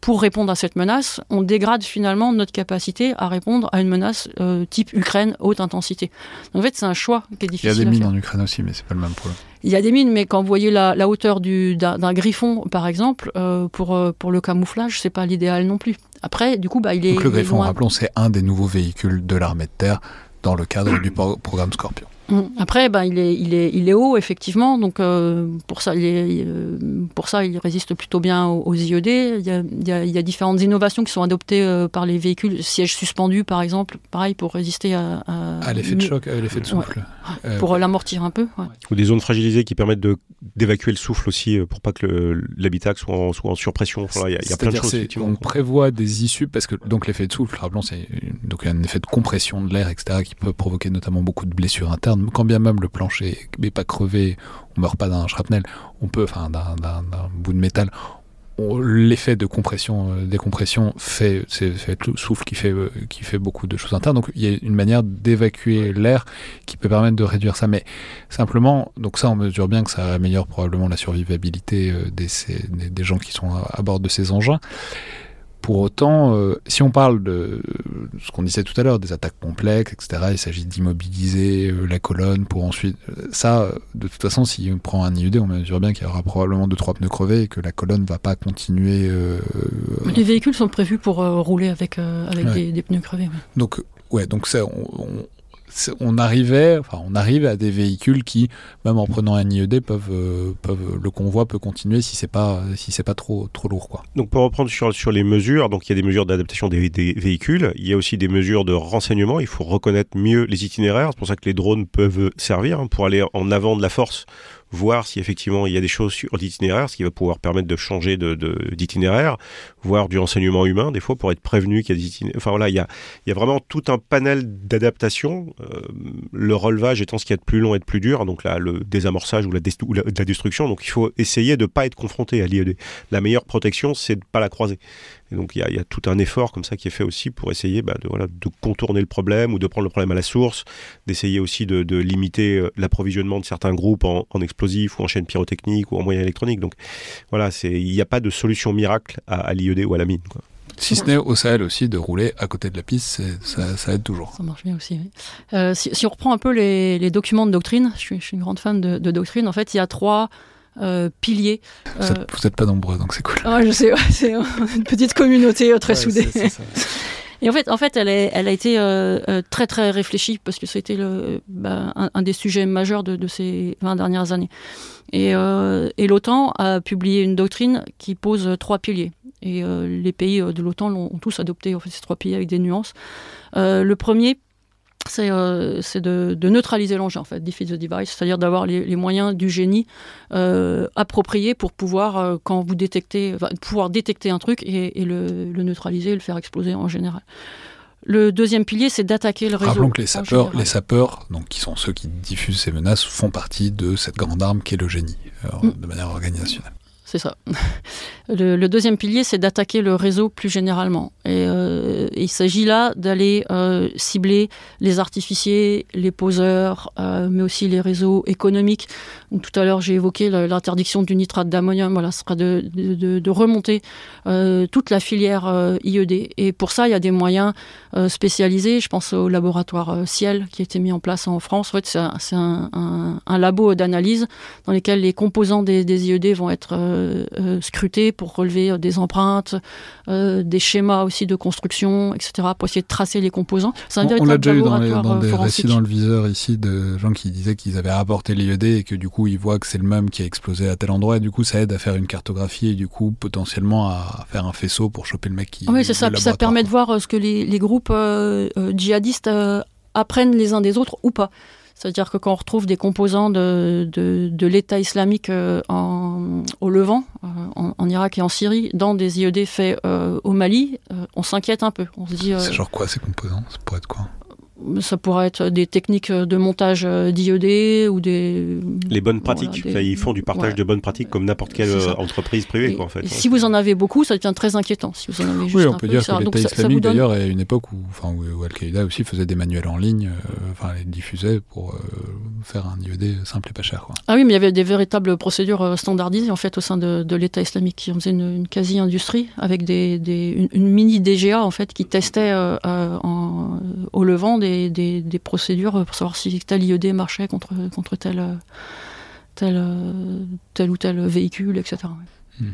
pour répondre à cette menace, on dégrade finalement notre capacité à répondre à une menace type Ukraine haute intensité. Donc, en fait, c'est un choix qui est difficile. Il y a des mines en Ukraine aussi, mais c'est pas le même problème. Il y a des mines, mais quand vous voyez la, hauteur d'un griffon, par exemple, euh, pour, euh, pour le camouflage, c'est pas l'idéal non plus. Après, du coup, bah, il est. Donc le griffon, rappelons, c'est un des nouveaux véhicules de l'armée de terre dans le cadre du programme Scorpion. Mm. Après, ben, il, est, il, est, il est haut, effectivement, donc euh, pour, ça, il est, euh, pour ça, il résiste plutôt bien aux, IED. Il y, a, il, y a, différentes innovations qui sont adoptées euh, par les véhicules, sièges suspendus, par exemple, pareil, pour résister à... À, l'effet de choc, à l'effet de souffle. pour l'amortir un peu. Ou des zones fragilisées qui permettent d'évacuer le souffle aussi, pour pas que l'habitacle soit, en, soit en surpression. il y a, plein de choses. On prévoit des issues, parce que donc l'effet de souffle, rappelons, c'est donc un effet de compression de l'air, etc., qui peut provoquer notamment beaucoup de blessures internes quand bien même le plancher n'est pas crevé, on meurt pas d'un shrapnel, on peut, enfin d'un bout de métal, l'effet de compression, euh, décompression fait, c'est le souffle qui fait, euh, qui fait beaucoup de choses internes. Donc il y a une manière d'évacuer l'air qui peut permettre de réduire ça. Mais simplement, donc ça on mesure bien que ça améliore probablement la survivabilité euh, des, des gens qui sont à bord de ces engins. Pour autant, euh, si on parle de ce qu'on disait tout à l'heure, des attaques complexes, etc., il s'agit d'immobiliser euh, la colonne pour ensuite... Euh, ça, de toute façon, si on prend un IUD, on mesure bien qu'il y aura probablement deux trois pneus crevés et que la colonne ne va pas continuer... les véhicules sont prévus pour rouler avec, avec des, pneus crevés. Donc, ouais, donc ça, on, on arrivait, enfin, on arrive à des véhicules qui, même en prenant un IED, peuvent, euh, peuvent le convoi peut continuer si c'est pas, si c'est pas trop, trop lourd, quoi. Donc, pour reprendre sur, sur les mesures, donc il y a des mesures d'adaptation des, des, véhicules, il y a aussi des mesures de renseignement. Il faut reconnaître mieux les itinéraires. C'est pour ça que les drones peuvent servir hein, pour aller en avant de la force voir si effectivement il y a des choses sur l'itinéraire, ce qui va pouvoir permettre de changer d'itinéraire, de, voir du renseignement humain des fois pour être prévenu qu'il y a des itinéraires. Enfin voilà, il y a, il y a vraiment tout un panel d'adaptations. Euh, le relevage étant ce qui est de plus long et de plus dur, donc là le désamorçage ou la, la, destruction. Donc il faut essayer de ne pas être confronté à l'IED. La meilleure protection, c'est de ne pas la croiser. Et donc il y, a, tout un effort comme ça qui est fait aussi pour essayer bah, de, voilà, de, contourner le problème ou de prendre le problème à la source, d'essayer aussi de, de limiter euh, l'approvisionnement de certains groupes en, en, explosifs ou en chaînes pyrotechniques ou en moyens électroniques. Donc voilà, il n'y a pas de solution miracle à, à l'IED ou à la mine. Quoi. Si ce n'est au Sahel aussi, de rouler à côté de la piste, ça, ça, aide toujours. Ça marche bien aussi. Oui. Euh, si, si, on reprend un peu les, les documents de doctrine, je suis, je suis, une grande fan de, de doctrine, en fait, il y a trois euh, piliers. Vous n'êtes euh, pas nombreux, donc c'est cool. Ouais, je sais, c'est une petite communauté euh, très soudée. *laughs* Et en fait, en fait, elle, est, elle a été très très réfléchie parce que c'était le, bah, un, des sujets majeurs de, ces 20 dernières années. Et, et l'OTAN a publié une doctrine qui pose trois piliers. Et les pays de l'OTAN l'ont tous adopté, en fait, ces trois piliers avec des nuances. le premier, c'est euh, de, neutraliser l'engin, en fait, defeat the device, c'est-à-dire d'avoir les, moyens du génie euh, appropriés pour pouvoir, euh, quand vous détectez, pouvoir détecter un truc et, le, neutraliser, le faire exploser en général. Le deuxième pilier, c'est d'attaquer le réseau. Rappelons que les sapeurs, les sapeurs, donc qui sont ceux qui diffusent ces menaces, font partie de cette grande arme qui est le génie, mm. de manière organisationnelle c'est ça. *laughs* Le, deuxième pilier, c'est d'attaquer le réseau plus généralement. Et euh, il s'agit là d'aller euh, cibler les artificiers, les poseurs, euh, mais aussi les réseaux économiques. tout à l'heure, j'ai évoqué l'interdiction du nitrate d'ammonium. Voilà, ce sera de, remonter toute la filière IED. Et pour ça, il y a des moyens spécialisés. Je pense au laboratoire Ciel qui a été mis en place en France. En fait, c'est un, un, labo d'analyse dans lequel les composants des IED vont être euh, euh, scruter pour relever euh, des empreintes, des schémas aussi de construction, etc., pour essayer de tracer les composants. C'est on, l'a déjà eu dans, des récits dans le viseur ici de gens qui disaient qu'ils avaient rapporté l'IED et que du coup ils voient que c'est le même qui a explosé à tel endroit et du coup ça aide à faire une cartographie et du coup potentiellement à faire un faisceau pour choper le mec qui. Oui, c'est ça. Puis ça permet de voir ce que les, groupes djihadistes apprennent les uns des autres ou pas. C'est-à-dire que quand on retrouve des composants de, de, l'État islamique en, au Levant, en, Irak et en Syrie, dans des IED faits au Mali, on s'inquiète un peu. On se dit. C'est genre quoi ces composants? Ça pourrait être quoi? Ça pourrait être des techniques de montage d'IED ou des... Les bonnes pratiques. ils font du partage de bonnes pratiques comme n'importe quelle euh, entreprise privée. Quoi, en fait. si vous en avez beaucoup, ça devient très inquiétant. Si vous en avez juste oui, on peut dire que l'État islamique, d'ailleurs, est une époque où, enfin, où Al-Qaïda aussi faisait des manuels en ligne, euh, enfin, les diffusait pour euh, faire un IED simple et pas cher. Quoi. Ah oui, mais il y avait des véritables procédures standardisées en fait, au sein de, de l'État islamique qui faisaient une, une quasi-industrie avec des, des une, mini DGA en fait, qui testait en, au Levant des des, procédures pour savoir si tel IED marchait contre, contre tel, tel, tel ou tel véhicule, etc. Hmm.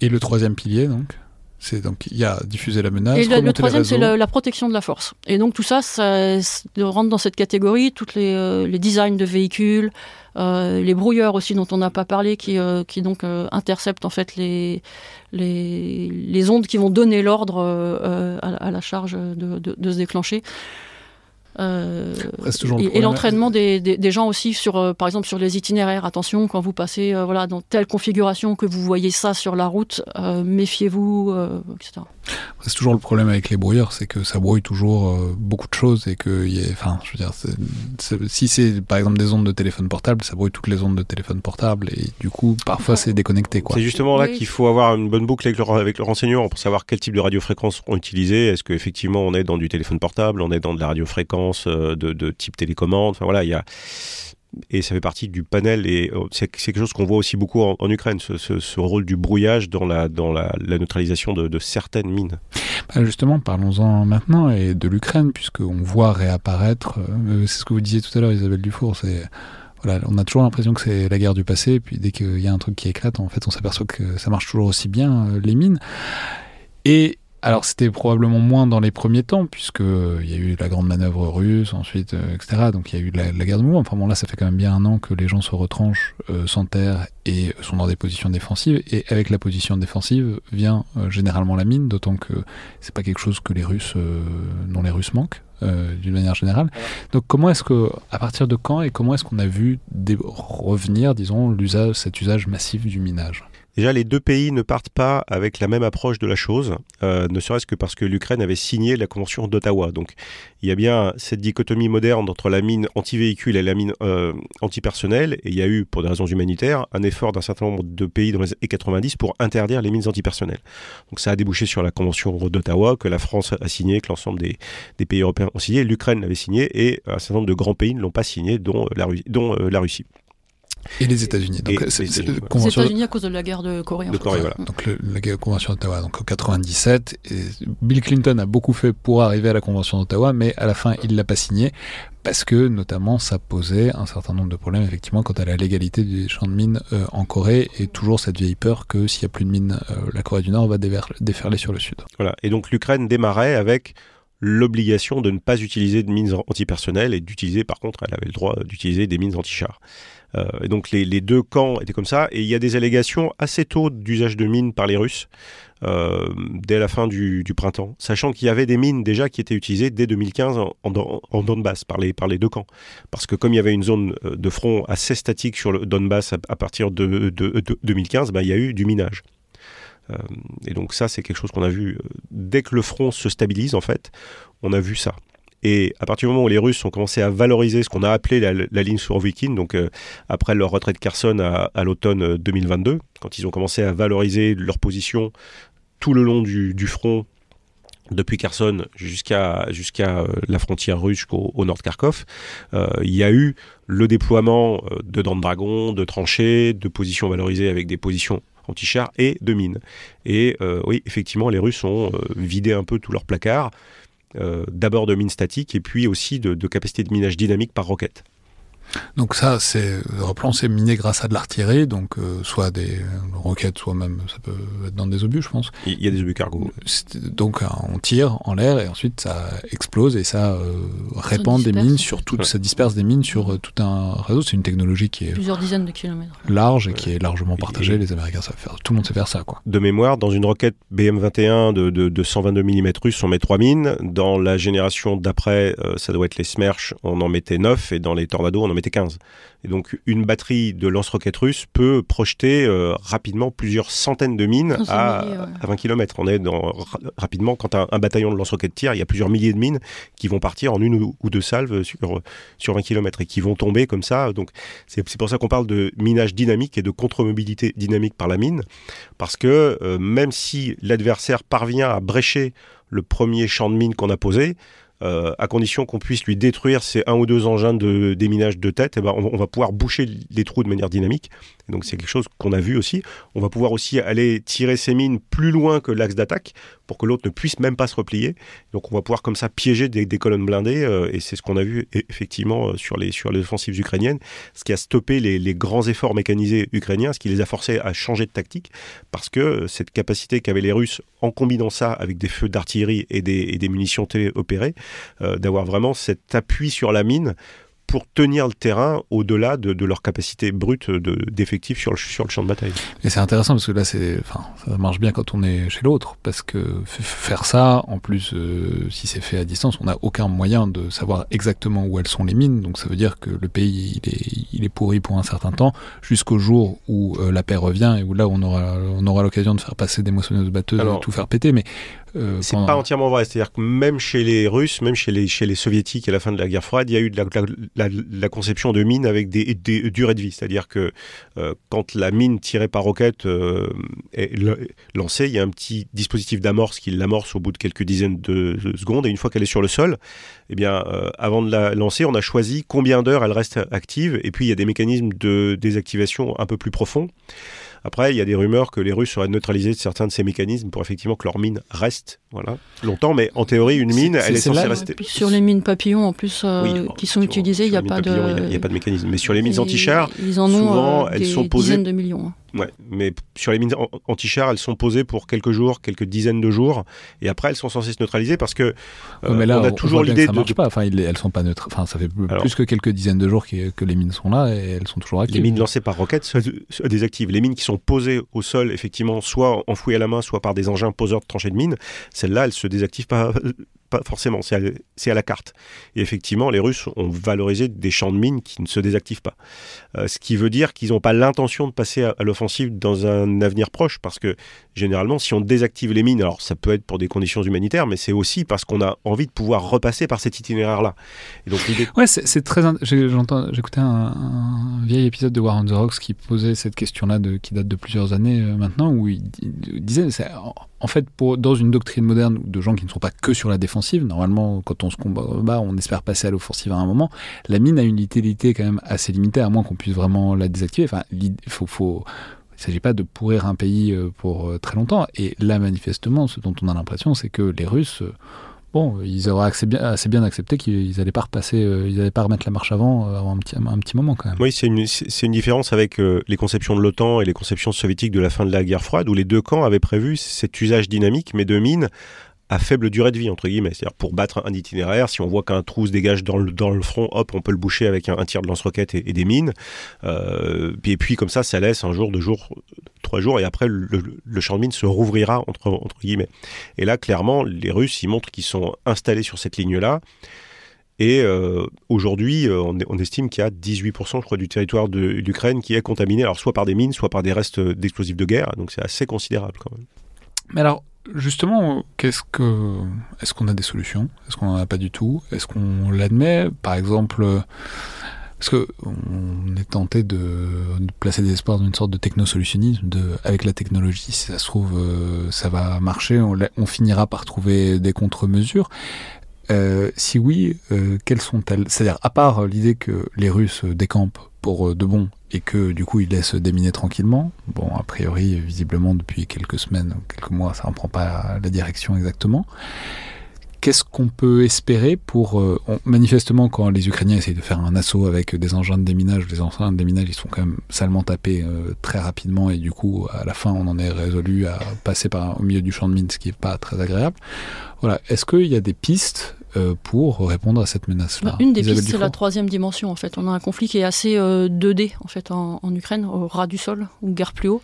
Et le troisième pilier, donc c'est donc il y a diffuser la menace. Et le, troisième, c'est la, protection de la force. Et donc tout ça, ça, rentre dans cette catégorie, toutes les, euh, les designs de véhicules, euh, les brouilleurs aussi dont on n'a pas parlé, qui, euh, qui donc interceptent en fait les, les, les, ondes qui vont donner l'ordre à, la charge de, de se déclencher. Euh, et, l'entraînement des, des, gens aussi sur, euh, par exemple, sur les itinéraires. Attention, quand vous passez euh, voilà, dans telle configuration que vous voyez ça sur la route, méfiez-vous, etc. C'est toujours le problème avec les brouilleurs, c'est que ça brouille toujours beaucoup de choses et que, y enfin, je veux dire, si c'est par exemple des ondes de téléphone portable, ça brouille toutes les ondes de téléphone portable et du coup, parfois c'est déconnecté. C'est justement là qu'il faut avoir une bonne boucle avec le, avec le renseignement pour savoir quel type de radiofréquence on utilisé. Est-ce qu'effectivement on est dans du téléphone portable, on est dans de la radiofréquence euh, de, type télécommande? Enfin voilà, il y a et ça fait partie du panel et euh, c'est quelque chose qu'on voit aussi beaucoup en, Ukraine, ce, rôle du brouillage dans la, dans la, neutralisation de, certaines mines. Bah, justement, parlons-en maintenant et de l'Ukraine, puisqu'on voit réapparaître, euh, c'est ce que vous disiez tout à l'heure Isabelle Dufour, c'est... Voilà, on a toujours l'impression que c'est la guerre du passé, et puis dès qu'il y a un truc qui éclate, en fait, on s'aperçoit que ça marche toujours aussi bien, les mines. Et alors c'était probablement moins dans les premiers temps, puisque euh, il y a eu la grande manœuvre russe, ensuite, euh, etc. Donc il y a eu la, guerre de mouvement. Enfin bon, là, ça fait quand même bien un an que les gens se retranchent, euh, s'enterrent et sont dans des positions défensives. Et avec la position défensive vient généralement la mine, d'autant que c'est pas quelque chose que les Russes, dont les Russes manquent. d'une manière générale. Donc comment est-ce que, à partir de quand et comment est-ce qu'on a vu revenir, disons, cet usage massif du minage? Déjà, les deux pays ne partent pas avec la même approche de la chose, euh, ne serait-ce que parce que l'Ukraine avait signé la Convention d'Ottawa. Donc, il y a bien cette dichotomie moderne entre la mine anti-véhicule et la mine euh, anti-personnel. Et il y a eu, pour des raisons humanitaires, un effort d'un certain nombre de pays dans les années 90 pour interdire les mines antipersonnelles. Donc, ça a débouché sur la Convention d'Ottawa que la France a signée, que l'ensemble des, pays européens ont signé. L'Ukraine l'avait signée et un certain nombre de grands pays ne l'ont pas signé, dont la, dont, euh, la Russie. Et les États-Unis. Donc, les États-Unis à cause de la guerre de Corée. De Corée, voilà. Donc la convention d'Ottawa, donc en 97. Et Bill Clinton a beaucoup fait pour arriver à la convention d'Ottawa, mais à la fin, il l'a pas signée parce que notamment ça posait un certain nombre de problèmes effectivement quant à la légalité des champs de mines euh, en Corée et toujours cette vieille peur que s'il n'y a plus de mines, euh, la Corée du Nord va déferler sur le sud. Voilà. Et donc l'Ukraine démarrait avec l'obligation de ne pas utiliser de mines antipersonnelles et d'utiliser, par contre, elle avait le droit d'utiliser des mines anti-chars. Euh, et donc les, deux camps étaient comme ça. Et il y a des allégations assez tôt d'usage de mines par les Russes. Euh, dès la fin du, printemps, sachant qu'il y avait des mines déjà qui étaient utilisées dès 2015 en, en, Donbass par les, par les deux camps. Parce que comme il y avait une zone euh, de front assez statique sur le Donbass à, partir de, 2015, bah, il y a eu du minage. et donc ça, c'est quelque chose qu'on a vu dès que le front se stabilise, en fait, on a vu ça. Et à partir du moment où les Russes ont commencé à valoriser ce qu'on a appelé la, ligne sur Viking, donc euh, après leur retrait de Kherson à, l'automne 2022, euh, quand ils ont commencé à valoriser leur position tout le long du, front depuis Kherson jusqu'à euh, la frontière russe au nord de Kharkov, il y a eu le déploiement de dents de dragon, de tranchées, de positions valorisées avec des positions anti-chars et de mines. Et oui, effectivement, les Russes ont vidé un peu tous leurs placards. Euh, d'abord de mines statiques et puis aussi de, de capacité de minage dynamique par roquette. Donc ça, c'est replan, c'est miné grâce à de l'artillerie, donc euh, soit des roquettes, soit même ça peut être dans des obus, je pense. Il y a des obus cargo. Donc euh, on tire en l'air et ensuite ça explose et ça euh, répand des mines sur tout, ça disperse des mines sur tout un réseau. C'est une technologie qui est plusieurs dizaines de kilomètres large et qui est largement partagée. Les Américains savent faire, tout le monde sait faire ça, quoi. De mémoire, dans une roquette BM21 de, de, 122 mm russe, on met trois mines. Dans la génération d'après, ça doit être les Smerch, on en mettait 9 et dans les Tornados, on en mettait 15. Et donc une batterie de lance-roquettes russe peut projeter euh, rapidement plusieurs centaines de mines à, 20 km. On est dans, rapidement, quand un, bataillon de lance-roquettes tire, il y a plusieurs milliers de mines qui vont partir en une ou, deux salves sur, sur 20 km et qui vont tomber comme ça. Donc c'est pour ça qu'on parle de minage dynamique et de contre-mobilité dynamique par la mine. Parce que euh, même si l'adversaire parvient à brécher le premier champ de mine qu'on a posé, euh, à condition qu'on puisse lui détruire ces un ou deux engins de déminage de tête, eh ben on, va pouvoir boucher les trous de manière dynamique. Donc c'est quelque chose qu'on a vu aussi. On va pouvoir aussi aller tirer ces mines plus loin que l'axe d'attaque pour que l'autre ne puisse même pas se replier. Donc on va pouvoir comme ça piéger des, colonnes blindées euh, et c'est ce qu'on a vu e, effectivement euh, sur les, sur les offensives ukrainiennes, ce qui a stoppé les, grands efforts mécanisés ukrainiens, ce qui les a forcés à changer de tactique parce que cette capacité qu'avaient les Russes en combinant ça avec des feux d'artillerie et des, et des munitions téléopérées, euh, d'avoir vraiment cet appui sur la mine pour tenir le terrain au-delà de, leur capacité brute d'effectifs sur, le, sur le champ de bataille. Et c'est intéressant parce que là, c'est, enfin, ça marche bien quand on est chez l'autre, parce que faire ça, en plus, euh, si c'est fait à distance, on n'a aucun moyen de savoir exactement où elles sont les mines, donc ça veut dire que le pays, il est, il est pourri pour un certain temps, jusqu'au jour où euh, la paix revient et où là, on aura, on aura l'occasion de faire passer des moissonneuses batteuses, de tout faire péter, mais euh, c'est pas entièrement vrai. C'est-à-dire que même chez les Russes, même chez les, chez les Soviétiques à la fin de la guerre froide, il y a eu de la, la, conception de mines avec des, des durées de vie. C'est-à-dire que euh, quand la mine tirée par roquette euh, est lancée, il y a un petit dispositif d'amorce qui l'amorce au bout de quelques dizaines de secondes. Et une fois qu'elle est sur le sol, eh bien, avant de la lancer, on a choisi combien d'heures elle reste active. Et puis, il y a des mécanismes de désactivation un peu plus profonds. Après, il y a des rumeurs que les Russes seraient neutralisés de certains de ces mécanismes pour effectivement que leur mine reste voilà, longtemps. Mais en théorie, une mine, elle est, censée rester. Sur les mines papillons, en plus, euh, qui sont utilisées, il n'y a, pas de... Il n'y a, pas de mécanisme. Mais sur les mines anti-chars, souvent, euh, elles sont posées. dizaines de millions. Hein. Ouais, mais sur les mines anti-chars, elles sont posées pour quelques jours, quelques dizaines de jours, et après elles sont censées se neutraliser parce que euh, mais là, on a toujours l'idée de. Marche pas. Enfin, elles sont pas neutres. Enfin, ça fait plus que quelques dizaines de jours que les mines sont là et elles sont toujours actives. Les mines lancées par roquettes se, désactivent. Les mines qui sont posées au sol, effectivement, soit enfouies à la main, soit par des engins poseurs de tranchées de mines, celles-là, elles se désactivent pas forcément, c'est à, la carte. Et effectivement, les Russes ont valorisé des champs de mines qui ne se désactivent pas. Euh, ce qui veut dire qu'ils n'ont pas l'intention de passer à, l'offensive dans un avenir proche, parce que généralement, si on désactive les mines, alors ça peut être pour des conditions humanitaires, mais c'est aussi parce qu'on a envie de pouvoir repasser par cet itinéraire-là. Ouais, c'est très. J'écoutais un, vieil épisode de War on the Rocks qui posait cette question-là, qui date de plusieurs années euh, maintenant, où il disait en fait, dans une doctrine moderne de gens qui ne sont pas que sur la défensive, normalement, quand on se combat, on espère passer à l'offensive à un moment. La mine a une utilité quand même assez limitée, à moins qu'on puisse vraiment la désactiver. Enfin, il ne s'agit pas de pourrir un pays euh, pour euh, très longtemps. Et là, manifestement, ce dont on a l'impression, c'est que les Russes euh, bon, ils auraient assez bien, assez bien accepté qu'ils n'allaient pas repasser, euh, ils n'allaient pas remettre la marche avant euh, un petit, un petit moment quand même. Oui, c'est une, une, différence avec euh, les conceptions de l'OTAN et les conceptions soviétiques de la fin de la guerre froide, où les deux camps avaient prévu cet usage dynamique, mais de mines à faible durée de vie, entre guillemets. C'est-à-dire pour battre un itinéraire, si on voit qu'un trou se dégage dans le, dans le front, hop, on peut le boucher avec un, tir de lance-roquette et, des mines. Euh, et puis comme ça, ça laisse un jour, deux jours, trois jours, et après le, champ de mines se rouvrira, entre, guillemets. Et là, clairement, les Russes, ils montrent qu'ils sont installés sur cette ligne-là. Et euh, aujourd'hui, euh, on, on, estime qu'il y a 18%, je crois, du territoire de l'Ukraine qui est contaminé, alors soit par des mines, soit par des restes d'explosifs de guerre. Donc c'est assez considérable quand même. Mais alors, justement, qu'est-ce que, est-ce qu'on a des solutions? Est-ce qu'on n'en a pas du tout? Est-ce qu'on l'admet? Par exemple, parce que on est tenté de, placer des espoirs dans une sorte de technosolutionnisme, de, avec la technologie, si ça se trouve, euh, ça va marcher, on, finira par trouver des contre-mesures. Euh, si oui, euh, quelles sont-elles? C'est-à-dire, à part l'idée que les Russes décampent pour de bon et que du coup ils laissent déminer tranquillement. Bon, a priori, visiblement depuis quelques semaines, quelques mois, ça ne prend pas la direction exactement. Qu'est-ce qu'on peut espérer pour... Euh, manifestement, quand les Ukrainiens essayent de faire un assaut avec des engins de déminage, les engins de déminage, ils sont quand même salement tapés euh, très rapidement et du coup, à la fin, on en est résolu à passer par, au milieu du champ de mine, ce qui n'est pas très agréable. Voilà. Est-ce qu'il y a des pistes pour répondre à cette menace-là bah, Une des pistes, c'est la troisième dimension. En fait, on a un conflit qui est assez 2D en fait en, en, Ukraine, au ras du sol, ou guerre plus haut.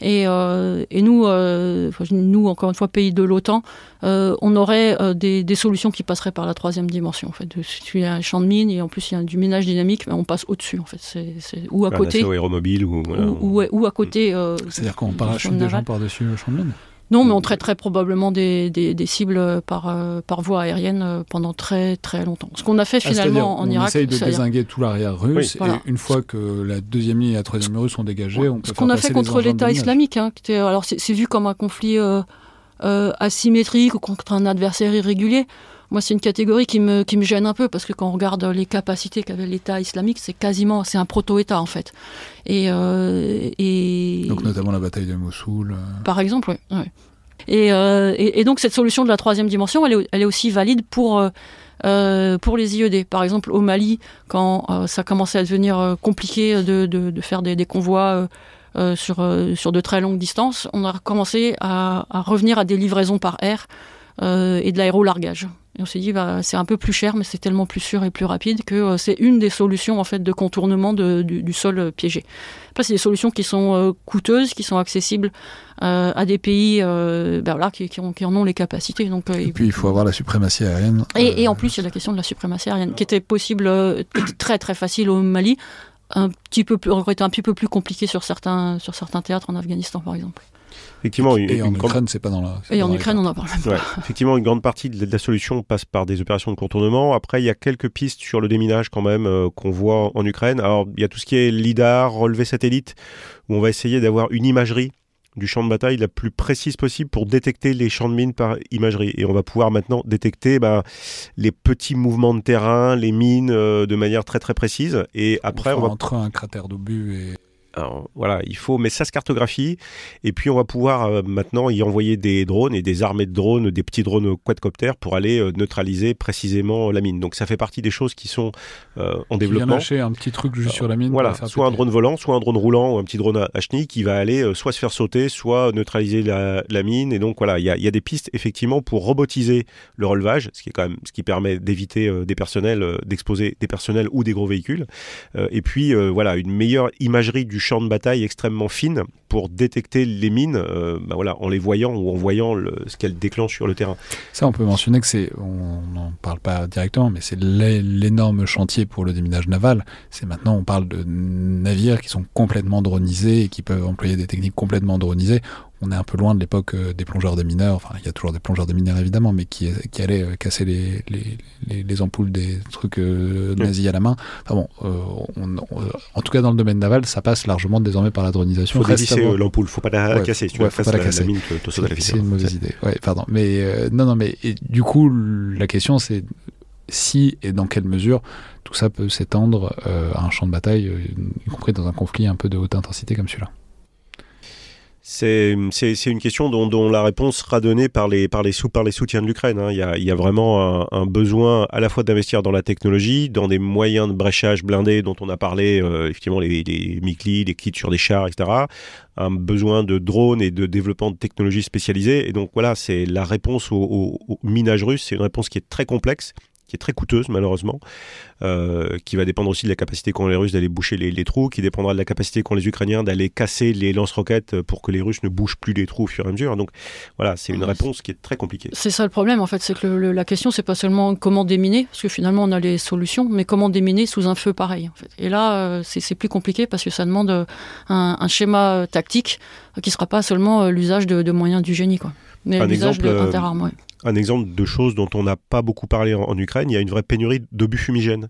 Et, euh, et nous, euh, nous, encore une fois, pays de l'OTAN, euh, on aurait des, des, solutions qui passeraient par la troisième dimension. En fait, il y a un champ de mine et en plus il y a du minage dynamique, mais on passe au-dessus. En fait, c'est ou à côté, aéromobile ou, ou, ou, à côté. C'est-à-dire qu'on parachute des gens par-dessus le champ de mine? Non, mais on traiterait probablement des, des, cibles par, euh, par voie aérienne euh, pendant très très longtemps. Ce qu'on a fait ah, finalement en Irak. On essaye de désinguer tout l'arrière russe, et une fois que la deuxième ligne et la troisième russe sont dégagées, on peut Ce qu'on a fait contre l'État islamique, hein, alors c'est vu comme un conflit euh, asymétrique ou contre un adversaire irrégulier. Moi, c'est une catégorie qui me, qui me gêne un peu parce que quand on regarde les capacités qu'avait l'État islamique, c'est quasiment, c'est un proto-État en fait. Et, euh, et, donc notamment la bataille de Mossoul. Euh. Par exemple, oui. Euh, et, et, donc cette solution de la troisième dimension, elle est, elle est aussi valide pour pour les IED. Par exemple, au Mali, quand ça commençait à devenir compliqué de, de, de faire des, des convois. sur, sur de très longues distances, on a commencé à, à revenir à des livraisons par air et de l'aérolargage. Et on s'est dit, bah, c'est un peu plus cher, mais c'est tellement plus sûr et plus rapide que euh, c'est une des solutions en fait de contournement du, sol euh, piégé. Après, c'est des solutions qui sont euh, coûteuses, qui sont accessibles à des pays ben voilà, qui, qui, ont, qui, en ont les capacités. Donc, et puis, il faut avoir la suprématie aérienne. Et, et, en plus, il y a la question de la suprématie aérienne, qui était possible, qui était très très facile au Mali, un petit peu plus, un petit peu plus compliqué sur certains, sur certains théâtres en Afghanistan, par exemple. Effectivement, et en Ukraine, c'est pas dans la. Et en Ukraine, on en parle même effectivement, une grande partie de la solution passe par des opérations de contournement. Après, il y a quelques pistes sur le déminage quand même euh, qu'on voit en Ukraine. Alors, il y a tout ce qui est lidar, relevé satellite, où on va essayer d'avoir une imagerie du champ de bataille la plus précise possible pour détecter les champs de mines par imagerie. Et on va pouvoir maintenant détecter bah, les petits mouvements de terrain, les mines euh, de manière très très précise. Et après, on, va entre un cratère d'obus et voilà, il faut, mais ça se cartographie. Et puis on va pouvoir euh, maintenant y envoyer des drones et des armées de drones, des petits drones quadcoptères pour aller euh, neutraliser précisément la mine. Donc ça fait partie des choses qui sont euh, en développement. lâcher un petit truc juste sur la mine. Voilà, soit un drone volant, soit un drone roulant ou un petit drone à, chenille qui va aller soit se faire sauter, soit neutraliser la, mine. Et donc voilà, il y a, y a, des pistes effectivement pour robotiser le relevage, ce qui est quand même ce qui permet d'éviter des personnels, d'exposer des personnels ou des gros véhicules. et puis voilà, une meilleure imagerie du champ de bataille extrêmement fine pour détecter les mines euh, bah voilà, en les voyant ou en voyant ce qu'elles déclenchent sur le terrain. Ça, on peut mentionner que c'est, on n'en parle pas directement, mais c'est l'énorme chantier pour le déminage naval. C'est maintenant, on parle de navires qui sont complètement dronisés et qui peuvent employer des techniques complètement dronisées on est un peu loin de l'époque euh, des plongeurs de mineurs. Enfin, il y a toujours des plongeurs de mineurs évidemment, mais qui, qui allaient euh, casser les, les, les, ampoules des trucs euh, nazis à la main. Enfin bon, en tout cas dans le domaine naval, ça passe largement désormais par la dronisation. Faut dévisser l'ampoule, faut pas la casser. tu faut pas la, casser. C'est une mauvaise idée. Ouais, pardon. Mais non, non, mais du coup, la question c'est si et dans quelle mesure tout ça peut s'étendre à un champ de bataille, y compris dans un conflit un peu de haute intensité comme celui-là. C'est une question dont, dont, la réponse sera donnée par les, par les, sous, par les soutiens de l'Ukraine. Hein. Il, y a, il y a vraiment un, besoin à la fois d'investir dans la technologie, dans des moyens de bréchage blindés dont on a parlé, euh, effectivement les, les MICLI, les kits sur des chars, etc. Un besoin de drones et de développement de technologies spécialisées. Et donc voilà, c'est la réponse au, au, au minage russe. C'est une réponse qui est très complexe qui est très coûteuse malheureusement, euh, qui va dépendre aussi de la capacité qu'ont les Russes d'aller boucher les, trous, qui dépendra de la capacité qu'ont les Ukrainiens d'aller casser les lance-roquettes pour que les Russes ne bougent plus les trous au fur et à mesure. Donc voilà, c'est une réponse qui est très compliquée. C'est ça le problème en fait, c'est que la question c'est pas seulement comment déminer, parce que finalement on a les solutions, mais comment déminer sous un feu pareil. En fait. Et là euh, c'est plus compliqué parce que ça demande euh, un, schéma tactique qui sera pas seulement l'usage de, moyens du génie, quoi, mais l'usage d'interarmes un exemple de choses dont on n'a pas beaucoup parlé en, Ukraine, il y a une vraie pénurie d'obus fumigènes.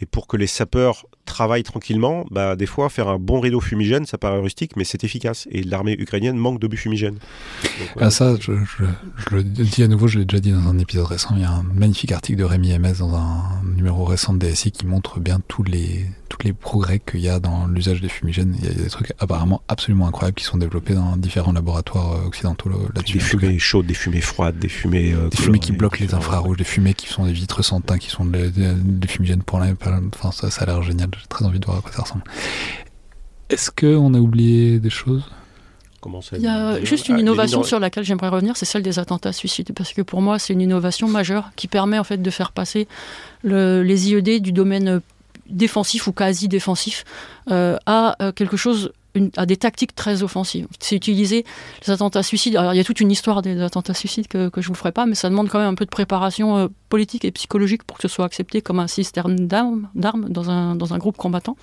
Et pour que les sapeurs travaillent tranquillement, bah, des fois, faire un bon rideau fumigène, ça paraît rustique, mais c'est efficace. Et l'armée ukrainienne manque d'obus fumigènes. Ah, ça, je, le dis à nouveau, je l'ai déjà dit dans un épisode récent, il y a un magnifique article de Rémi MS dans un numéro récent de DSI qui montre bien tous les, tous les progrès qu'il y a dans l'usage des fumigènes. Il y a des trucs apparemment absolument incroyables qui sont développés dans différents laboratoires euh, occidentaux là-dessus. Des fumées chaudes, des fumées froides, des fumées. des fumées qui bloquent les infrarouges, des fumées qui sont des vitres sans teint, qui sont des, fumigènes pour la. Enfin, ça, ça a l'air génial. J'ai très envie de voir à quoi ça ressemble. Est-ce qu'on a oublié des choses? Il y a juste une ah, innovation sur laquelle j'aimerais revenir, c'est celle des attentats suicides, parce que pour moi c'est une innovation majeure qui permet en fait de faire passer les IED du domaine défensif ou quasi défensif euh, à euh, quelque chose à des tactiques très offensives. C'est utiliser les attentats suicides. Alors, il y a toute une histoire des attentats suicides que, que je ne vous ferai pas, mais ça demande quand même un peu de préparation euh, politique et psychologique pour que ce soit accepté comme un système d'armes dans un, dans un groupe combattant.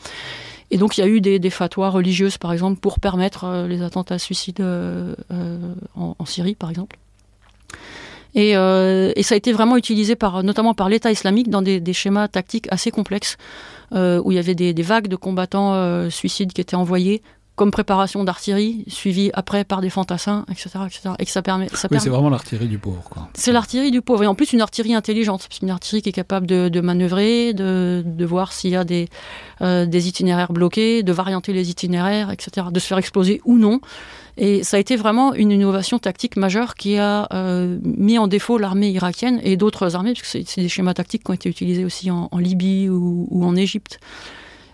Et donc il y a eu des, fatwas religieuses, par exemple, pour permettre euh, les attentats suicides euh, euh, en, Syrie, par exemple. Et, ça a été vraiment utilisé par, notamment par l'État islamique dans des, schémas tactiques assez complexes, où il y avait des vagues de combattants suicides qui étaient envoyés comme préparation d'artillerie, suivie après par des fantassins, etc. etc. et que ça permet. Ça oui, c'est vraiment l'artillerie du pauvre. C'est l'artillerie du pauvre. Et en plus, une artillerie intelligente. C'est une artillerie qui est capable de, de manœuvrer, de, de, voir s'il y a des, euh, des itinéraires bloqués, de varianter les itinéraires, etc. De se faire exploser ou non. Et ça a été vraiment une innovation tactique majeure qui a euh, mis en défaut l'armée irakienne et d'autres armées, parce que c'est des schémas tactiques qui ont été utilisés aussi en, en Libye ou, ou en Égypte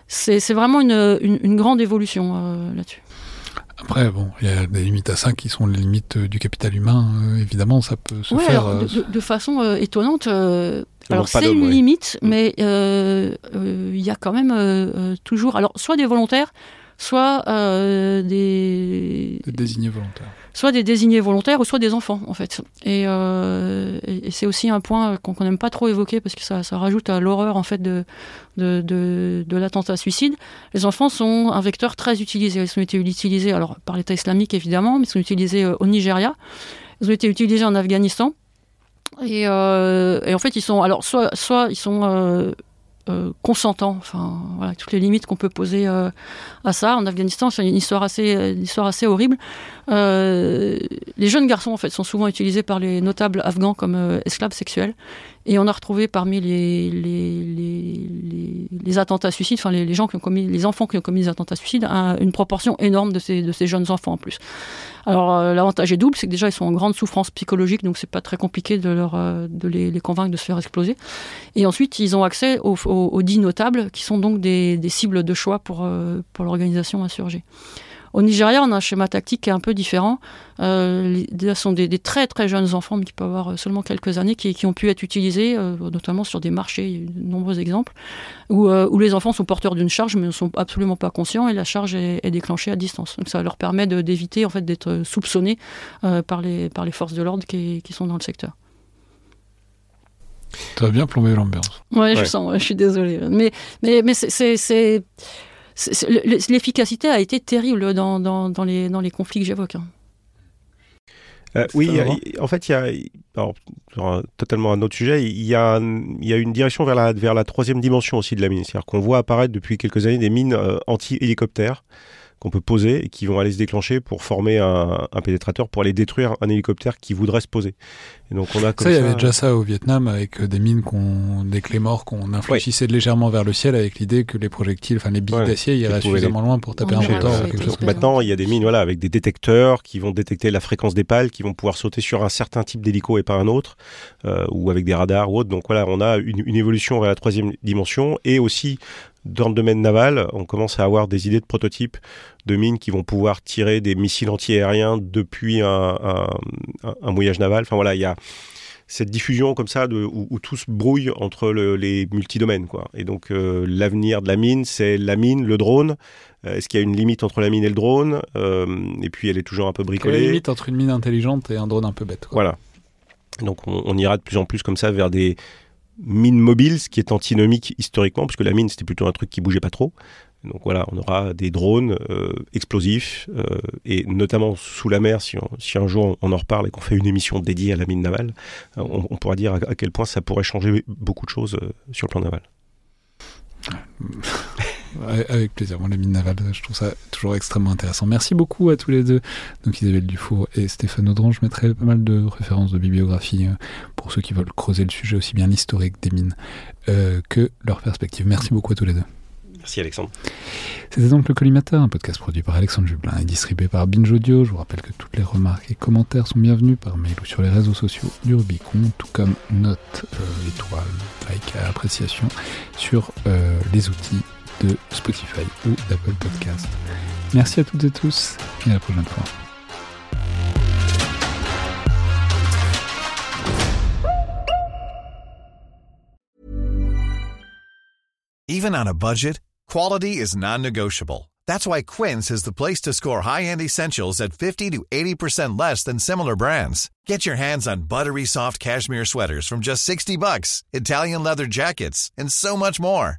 c'est vraiment une, une, grande évolution euh, là-dessus. Après, bon, il y a des limites à ça qui sont les limites du capital humain. Euh, évidemment, ça peut se faire. Euh, de, façon étonnante. alors, c'est une limite, mm. mais il y a quand même toujours. Alors, soit des volontaires, soit des. Des désignés volontaires soit des désignés volontaires ou soit des enfants en fait. Et, euh, c'est aussi un point qu'on n'aime pas trop évoquer parce que ça, rajoute à l'horreur en fait de, l'attentat suicide. Les enfants sont un vecteur très utilisé. Ils ont été utilisés alors par l'État islamique évidemment, mais ils sont utilisés euh, au Nigeria. Ils ont été utilisés en Afghanistan. Et, euh, en fait, ils sont alors soit ils sont euh, consentant, enfin voilà, toutes les limites qu'on peut poser euh, à ça. En Afghanistan, c'est une histoire assez, une histoire assez horrible. Euh, les jeunes garçons, en fait, sont souvent utilisés par les notables afghans comme esclaves sexuels. Et on a retrouvé parmi les, les, les, attentats suicides, enfin les, gens qui ont commis, les enfants qui ont commis des attentats suicides, une proportion énorme de ces, de ces jeunes enfants en plus. Alors l'avantage est double, c'est que déjà ils sont en grande souffrance psychologique, donc c'est pas très compliqué de, leur, de les, convaincre de se faire exploser. Et ensuite ils ont accès aux, aux, dix notables, qui sont donc des, des cibles de choix pour, pour l'organisation insurgée. Au Nigeria, on a un schéma tactique qui est un peu différent. Euh, ce sont des, très très jeunes enfants, mais qui peuvent avoir seulement quelques années, qui, ont pu être utilisés, euh, notamment sur des marchés, il y a de nombreux exemples, où, euh, où les enfants sont porteurs d'une charge, mais ne sont absolument pas conscients, et la charge est, déclenchée à distance. Donc ça leur permet d'éviter en fait, d'être soupçonnés euh, par, les, par les forces de l'ordre qui, qui sont dans le secteur. Tu as bien plombé l'ambiance. Ouais, je sens, je suis désolée. Mais, mais, mais c'est l'efficacité a été terrible dans, dans, dans, les, dans les conflits que j'évoque. Hein. Euh, oui, en fait, il y a, alors, sur totalement un autre sujet, il y a, il y a une direction vers la, vers la troisième dimension aussi de la mine. C'est-à-dire qu'on voit apparaître depuis quelques années des mines euh, anti-hélicoptères qu'on peut poser et qui vont aller se déclencher pour former un, pénétrateur pour aller détruire un hélicoptère qui voudrait se poser. Et donc on a ça, il y avait déjà ça au Vietnam avec euh, des mines, qu'on, des clés morts qu'on infléchissait légèrement vers le ciel avec l'idée que les projectiles, enfin les billes d'acier iraient suffisamment loin pour taper un moteur. Maintenant, il y a des mines voilà, avec des détecteurs qui vont détecter la fréquence des pales, qui vont pouvoir sauter sur un certain type d'hélico et pas un autre, euh, ou avec des radars ou autre. Donc voilà, on a une, une évolution vers la troisième dimension et aussi dans le domaine naval, on commence à avoir des idées de prototypes de mines qui vont pouvoir tirer des missiles antiaériens depuis un, un, mouillage naval. Enfin voilà, il y a cette diffusion comme ça de, où, tout se brouille entre les multidomaines. Quoi. Et donc euh, l'avenir de la mine, c'est la mine, le drone. Euh, est-ce qu'il y a une limite entre la mine et le drone? Euh, Et puis elle est toujours un peu bricolée. Il y a une limite entre une mine intelligente et un drone un peu bête. Quoi? Voilà. Donc on, on, ira de plus en plus comme ça vers des mines mobiles, ce qui est antinomique historiquement, puisque la mine c'était plutôt un truc qui bougeait pas trop. Donc voilà, on aura des drones euh, explosifs, euh, et notamment sous la mer, si, si, un jour on en reparle et qu'on fait une émission dédiée à la mine navale, euh, on, pourra dire à, quel point ça pourrait changer beaucoup de choses sur le plan naval. *laughs* Avec plaisir. Moi, la mine navale, je trouve ça toujours extrêmement intéressant. Merci beaucoup à tous les deux, donc Isabelle Dufour et Stéphane Audran. Je mettrai pas mal de références de bibliographie pour ceux qui veulent creuser le sujet aussi bien l'historique des mines que leur perspective. Merci beaucoup à tous les deux. Merci Alexandre. C'était donc le Collimateur, un podcast produit par Alexandre Jublin et distribué par Binge Audio. Je vous rappelle que toutes les remarques et commentaires sont bienvenus par mail ou sur les réseaux sociaux du Rubicon, tout comme notes, euh, étoiles, like, appréciation sur euh, les outils de Spotify ou d'Apple Podcast. Merci à toutes et tous et à la prochaine fois. Even on a budget, quality is non-negotiable. That's why Quince is the place to score high-end essentials at 50 to 80% less than similar brands. Get your hands on buttery soft cashmere sweaters from just 60 bucks, Italian leather jackets, and so much more.